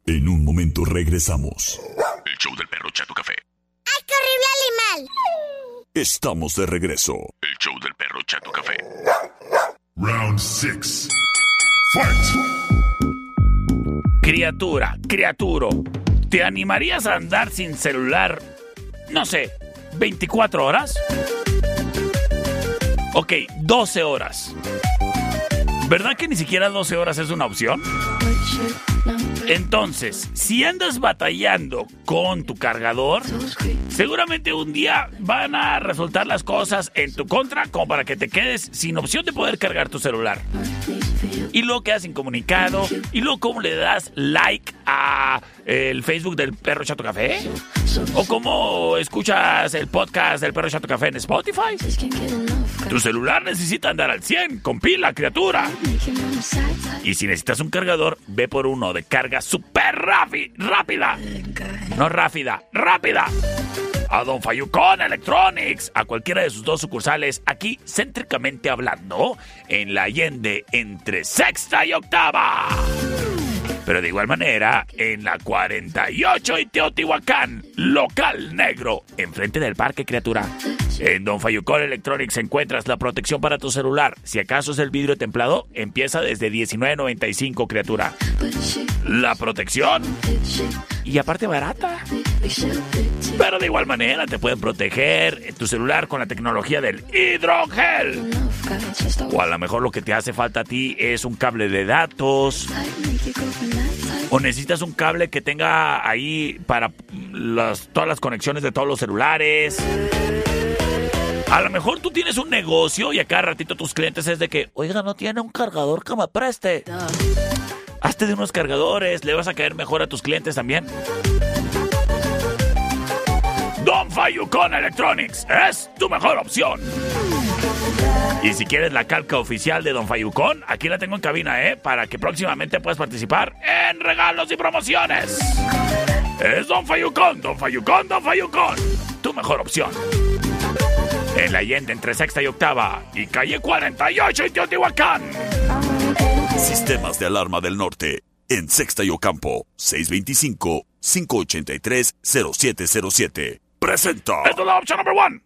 Speaker 2: En un momento regresamos. El show del perro Chato Café.
Speaker 6: ¡Ay, qué horrible animal!
Speaker 2: Estamos de regreso. El show del perro Chato Café.
Speaker 7: Round six. Fight!
Speaker 15: Criatura, criaturo, ¿te animarías a andar sin celular, no sé, 24 horas? Ok, 12 horas. ¿Verdad que ni siquiera 12 horas es una opción? Entonces, si andas batallando con tu cargador, seguramente un día van a resultar las cosas en tu contra como para que te quedes sin opción de poder cargar tu celular. Y luego quedas incomunicado. Y luego cómo le das like a el Facebook del Perro Chato Café. O cómo escuchas el podcast del Perro Chato Café en Spotify. Tu celular necesita andar al 100 con pila, criatura. Y si necesitas un cargador, ve por uno de carga super rápida. No rápida, rápida. A Don Fayucón Electronics, a cualquiera de sus dos sucursales, aquí céntricamente hablando, en la Allende entre sexta y octava.
Speaker 1: Pero de igual manera, en la 48 y Teotihuacán, local negro, enfrente del parque criatura. En Don Fayucón Electronics encuentras la protección para tu celular. Si acaso es el vidrio templado, empieza desde 19.95 criatura. La protección y aparte barata. Pero de igual manera te pueden proteger tu celular con la tecnología del hidrogel. O a lo mejor lo que te hace falta a ti es un cable de datos. O necesitas un cable que tenga ahí para las- todas las conexiones de todos los celulares. A lo mejor tú tienes un negocio y a ratito tus clientes es de que, oiga, no tiene un cargador que me preste. Hazte de unos cargadores, le vas a caer mejor a tus clientes también. Don Fayucon Electronics es tu mejor opción. Y si quieres la calca oficial de Don Fayucon, aquí la tengo en cabina, ¿eh? Para que próximamente puedas participar en regalos y promociones. Es Don Fayucon, Don Fayucon, Don Fayucon. Tu mejor opción. En la Allende entre sexta y octava y calle 48 en Teotihuacán.
Speaker 2: Sistemas de alarma del norte. En Sexta y Ocampo. 625-583-0707. Presenta.
Speaker 1: Esta es la opción number one.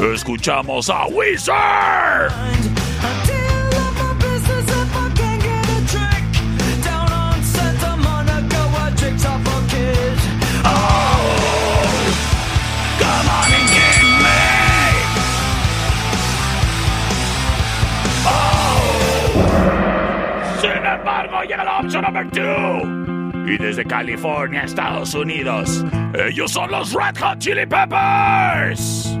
Speaker 1: Escuchamos a Wizard. Sin embargo, llega la opción number two. Y desde California, Estados Unidos, ellos son los Red Hot Chili Peppers.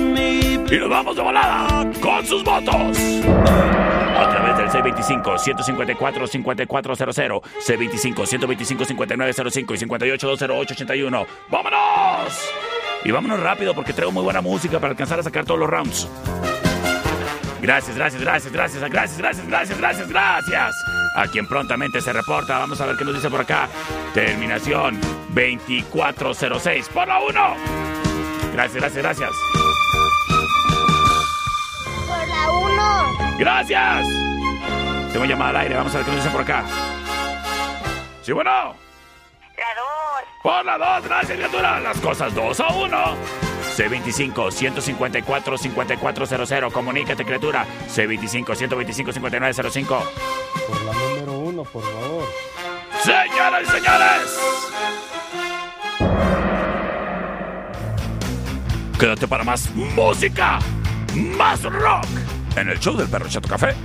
Speaker 1: Y nos vamos de volada con sus votos. A través del C25-154-5400, C25-125-5905 y 58-208-81. ¡Vámonos! Y vámonos rápido porque traigo muy buena música para alcanzar a sacar todos los rounds. Gracias, gracias, gracias, gracias, gracias, gracias, gracias, gracias, gracias. A quien prontamente se reporta, vamos a ver qué nos dice por acá. Terminación 2406 por la 1. Gracias, gracias, gracias.
Speaker 6: Por la 1.
Speaker 1: Gracias. Tengo llamada al aire, vamos a ver qué nos dice por acá. Sí, bueno.
Speaker 14: La 2.
Speaker 1: Por la 2, gracias, criatura. Las cosas 2 a 1. C25-154-5400. Comunícate, criatura. C25-125-5905.
Speaker 9: Por la número uno, por favor.
Speaker 1: Señoras y señores. Quédate para más música, más rock en el show del perro Chato Café.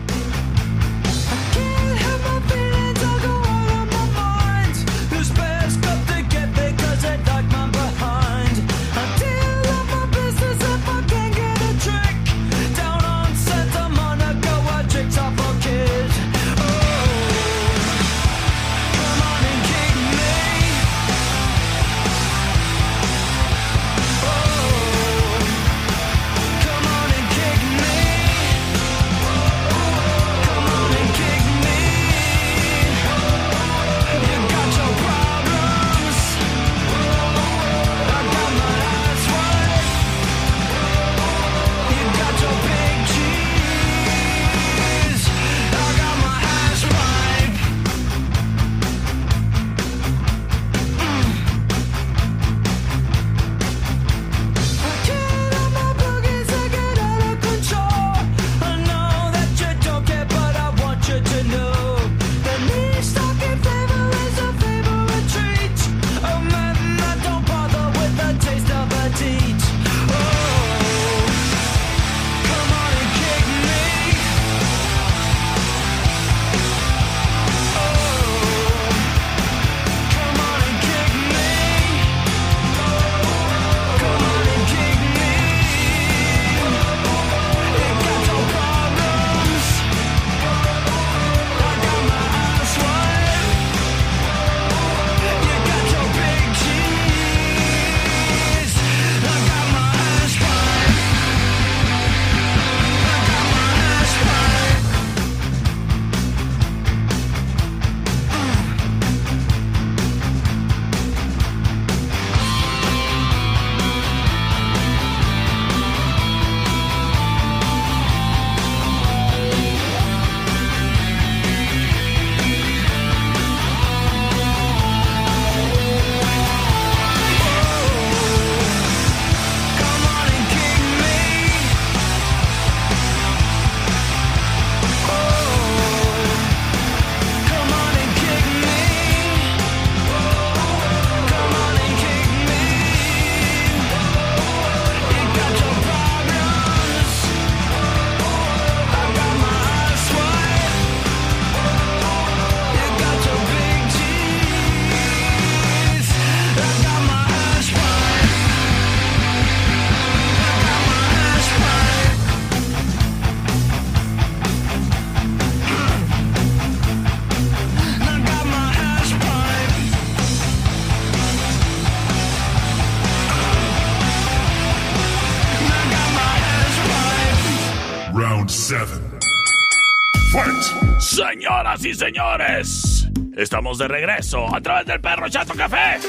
Speaker 1: Y señores, estamos de regreso a través del Perro Chato Café.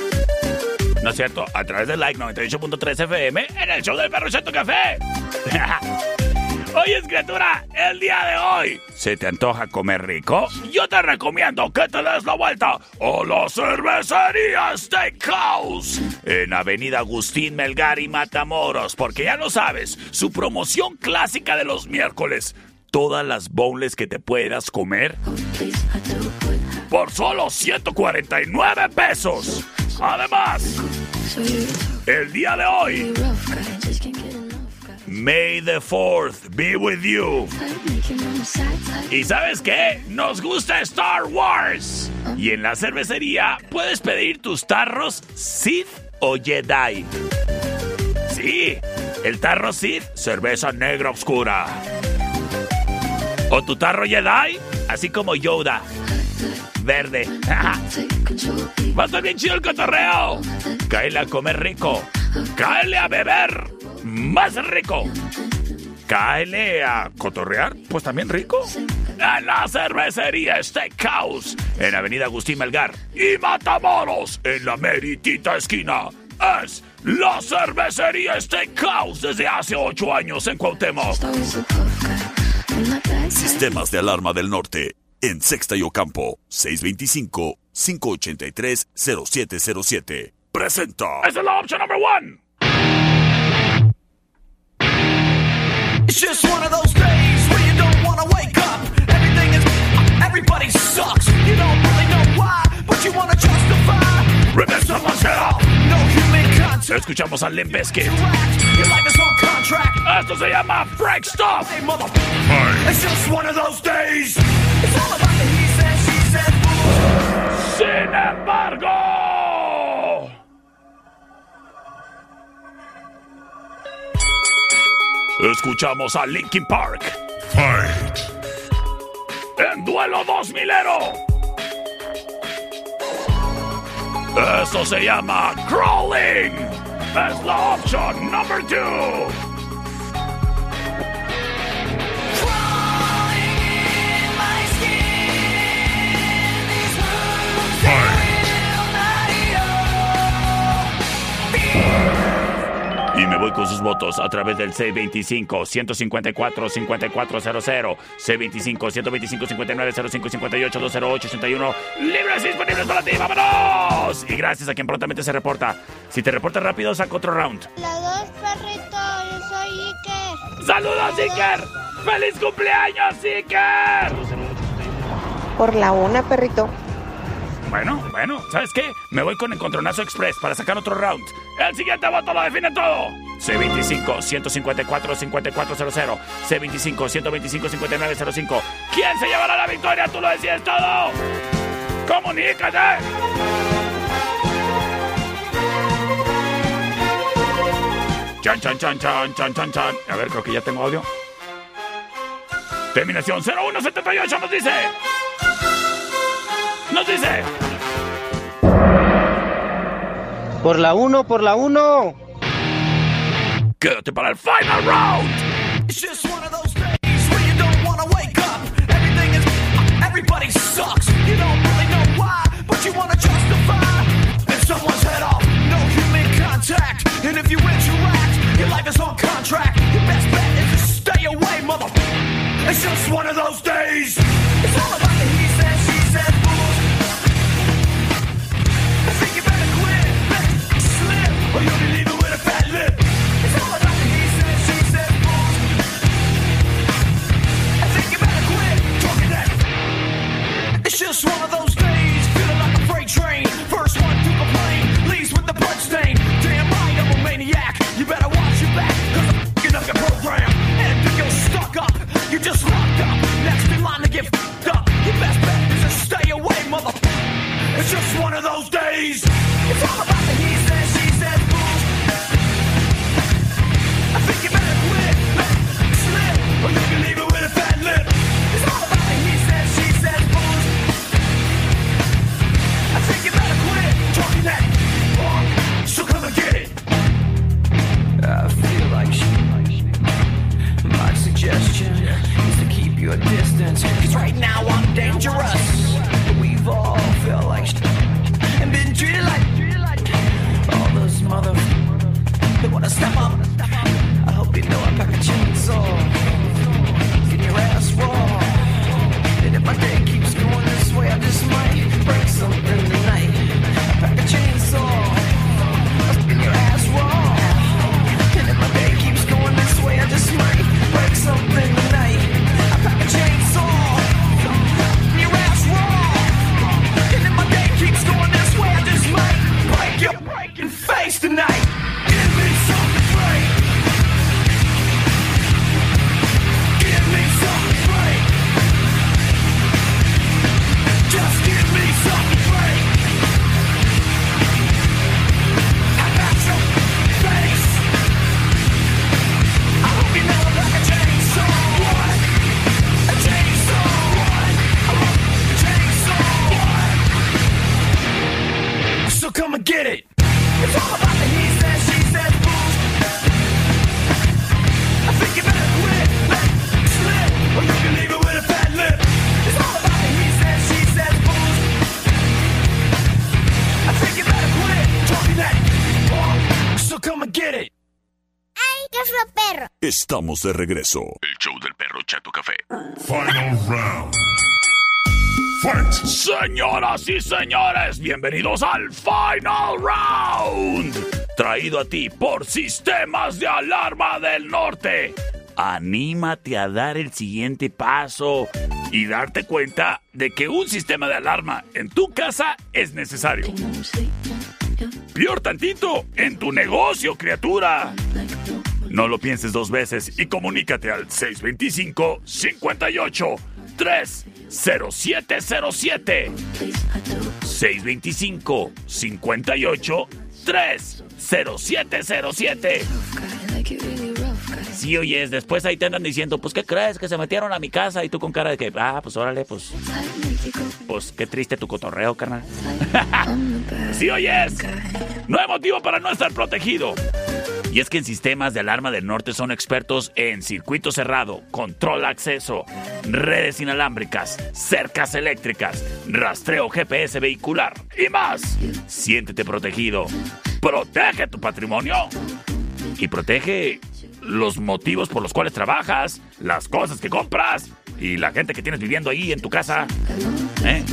Speaker 1: ¿No es cierto? A través del Like 98.3 FM en el show del Perro Chato Café. Oye, criatura, el día de hoy, ¿se te antoja comer rico? Yo te recomiendo que te des la vuelta a la cervecería Steakhouse en Avenida Agustín Melgar y Matamoros, porque ya lo sabes, su promoción clásica de los miércoles, todas las boneless que te puedas comer por solo 149 pesos. Además, el día de hoy, May the 4th be with you. ¿Y sabes qué? Nos gusta Star Wars. Y en la cervecería puedes pedir tus tarros Sith o Jedi. Sí, el tarro Sith, cerveza negra oscura. O tu tarro Jedi, así como Yoda, verde. Va a estar bien chido el cotorreo. Cáele a comer rico. Cáele a beber más rico. Cáele a cotorrear, pues también rico. En la cervecería Steakhouse, en Avenida Agustín Melgar y Matamoros, en la meritita esquina. Es la cervecería Steakhouse desde hace ocho años en Cuauhtémoc.
Speaker 2: Sistemas de alarma del norte. En Sexta y Ocampo. 625-583-0707. Presenta.
Speaker 1: Esa es la opción number one.
Speaker 3: It's just one of those days where you don't wanna wake up. Everything is. Everybody sucks. You don't really know why, but you wanna justify.
Speaker 1: Rip someone's head off.
Speaker 3: No human contact.
Speaker 1: Escuchamos a Limp Bizkit.
Speaker 3: Your life is contract.
Speaker 1: Esto se llama Break Stuff.
Speaker 3: Hey, mother. It's just one of those days. It's all about the he said, she said.
Speaker 1: Sin embargo. Escuchamos a Linkin Park.
Speaker 7: Fight.
Speaker 1: En duelo 2000ero. Eso se llama Crawling. Es la opción number two. Y me voy con sus votos a través del C25-154-5400, C25-125-5905-58-208-81. Libres y disponibles para ti, vámonos. Y gracias a quien prontamente se reporta. Si te reportas rápido, saco otro round.
Speaker 6: La dos, perrito, yo soy Iker.
Speaker 1: ¡Saludos, Iker! ¡Feliz cumpleaños, Iker!
Speaker 13: Por la una, perrito.
Speaker 1: Bueno, bueno, ¿sabes qué? Me voy con Encontronazo Express para sacar otro round. El siguiente voto lo define todo. C25-154-5400. C25-125-5905. ¿Quién se llevará la victoria? Tú lo decías todo. ¡Comunícate! Chan, chan, chan, chan, chan, chan, chan. A ver, creo que ya tengo audio. Terminación 0178 nos dice. Nos dice.
Speaker 16: Por la uno, por la uno.
Speaker 1: Quédate para el final round.
Speaker 3: It's just one of those days where you don't wanna wake up. Everything is. Everybody sucks. You don't really know why, but you wanna justify. And someone's head off. No human contact. And if you interact, your life is on contract. Your best bet is to stay away, mother. It's just one of those days. It's all about the he It's just one of those days, feeling like a freight train. First one to complain, leaves with the blood stain. Damn right, I'm a maniac. You better watch your back, cause I'm fing up your program. And if you're stuck up, you're just locked up. Next in line to get fed up. Your best bet is to stay away, mother. It's just one of those days. It's all about the he said, Get it! I feel like she. My suggestion is to keep your distance. Cause right now I'm
Speaker 17: dangerous. We've all felt like shit. And been treated like. All those mother. that wanna step up. I hope you know I pack a chainsaw. Get your ass raw. And if my day keeps going this way, I just
Speaker 6: might break something. something.
Speaker 5: Estamos de regreso. El show del perro Chato Café.
Speaker 7: Final round. Fight!
Speaker 1: Señoras y señores, bienvenidos al Final Round. Traído a ti por Sistemas de Alarma del Norte. Anímate a dar el siguiente paso y darte cuenta de que un sistema de alarma en tu casa es necesario. Peor tantito, en tu negocio, criatura. No lo pienses dos veces y comunícate al 625 58 30707 625 58 30707 Sí, oyes, después ahí te andan diciendo, pues, ¿qué crees? Que se metieron a mi casa y tú con cara de que, ah, pues, órale, pues, pues, qué triste tu cotorreo, carnal. sí, oyes, no hay motivo para no estar protegido. Y es que en sistemas de alarma del norte son expertos en circuito cerrado, control acceso, redes inalámbricas, cercas eléctricas, rastreo GPS vehicular y más. Siéntete protegido. Protege tu patrimonio y protege los motivos por los cuales trabajas, las cosas que compras y la gente que tienes viviendo ahí en tu casa. ¿Eh?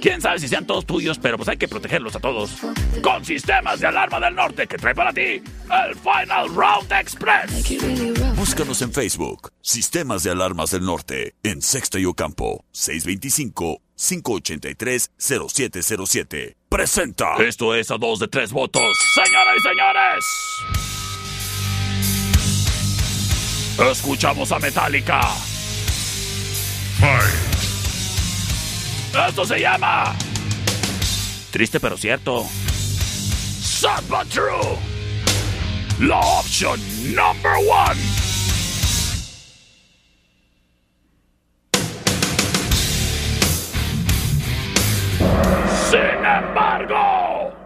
Speaker 1: Quién sabe si sean todos tuyos, pero pues hay que protegerlos a todos. Con sistemas de alarma del norte que trae para ti el Final Round Express.
Speaker 5: Búscanos en Facebook. Sistemas de Alarmas del Norte. En Sexto y Ocampo. 625-583-0707. Presenta.
Speaker 1: Esto es a dos de tres votos. Señoras y señores. Escuchamos a Metallica.
Speaker 7: Fight!
Speaker 1: Esto se llama. Triste pero cierto. Sad but true. La opción number one. Sin embargo.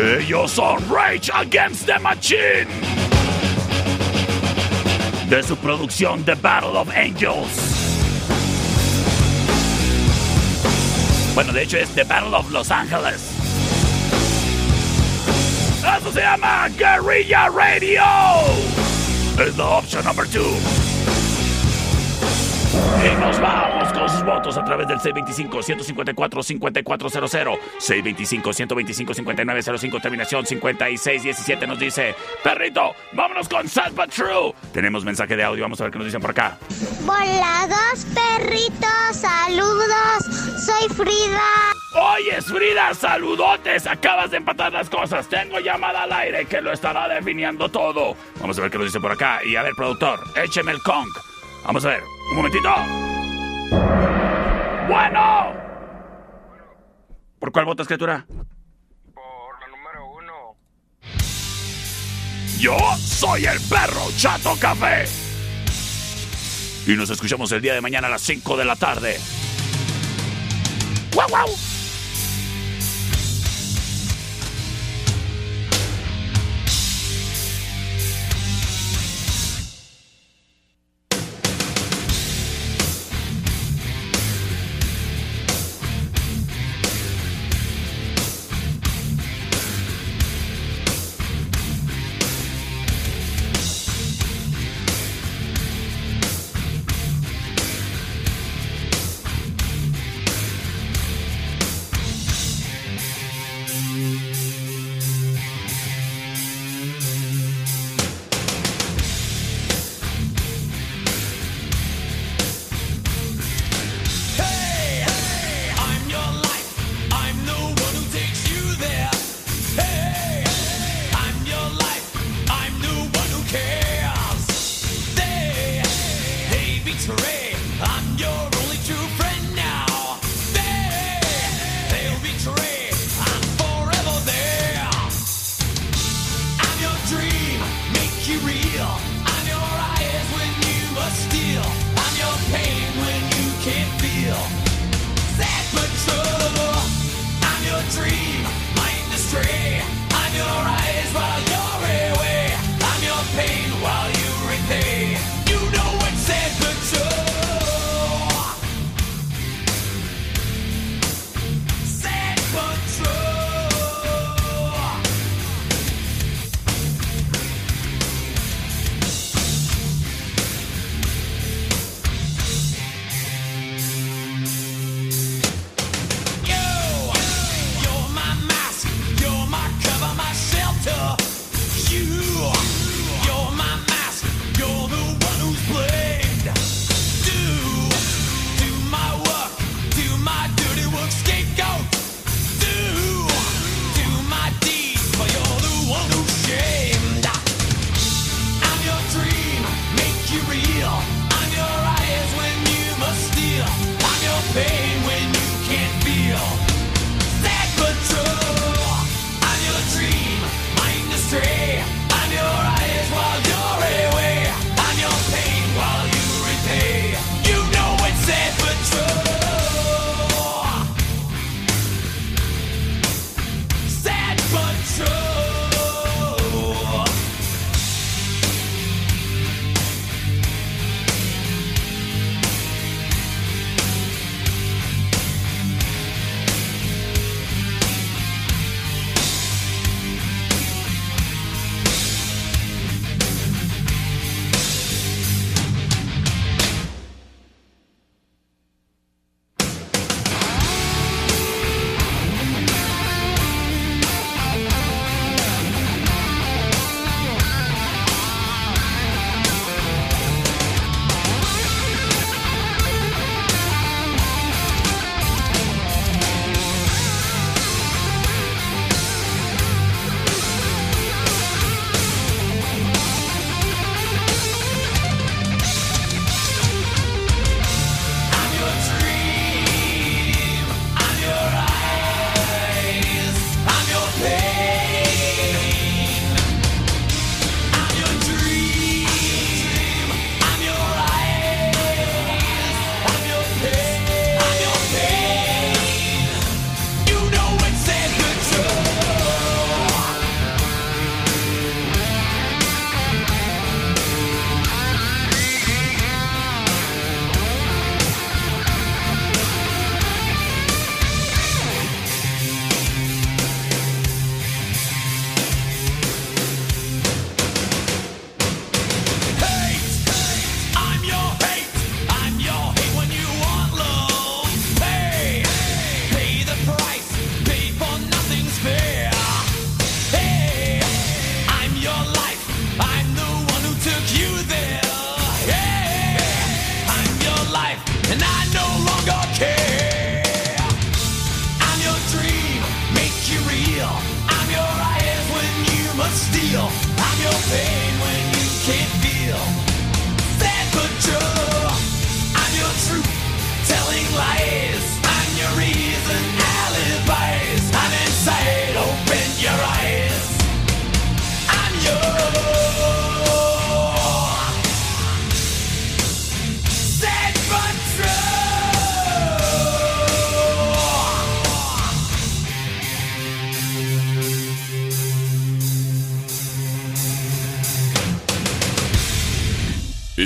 Speaker 1: Ellos son Rage Against the Machine. De su producción The Battle of Angels. Bueno, de hecho es The Battle of Los Ángeles. Eso se llama Guerrilla Radio. Es la opción number two. Y nos vamos votos a través del 625-154-5400, 625-125-5905, terminación 5617 nos dice, perrito, vámonos con Sad But True. Tenemos mensaje de audio, vamos a ver qué nos dicen por acá.
Speaker 6: Volados perritos, saludos. Soy Frida.
Speaker 1: Oye, Frida, saludotes, acabas de empatar las cosas. Tengo llamada al aire que lo estará definiendo todo. Vamos a ver qué nos dice por acá. Y a ver, productor, écheme el conk. Vamos a ver, un momentito. Bueno. ¿Por cuál votas, criatura?
Speaker 11: Por la número uno.
Speaker 1: Yo soy el perro Chato Café. Y nos escuchamos el día de mañana a las 5 de la tarde. ¡Guau, guau!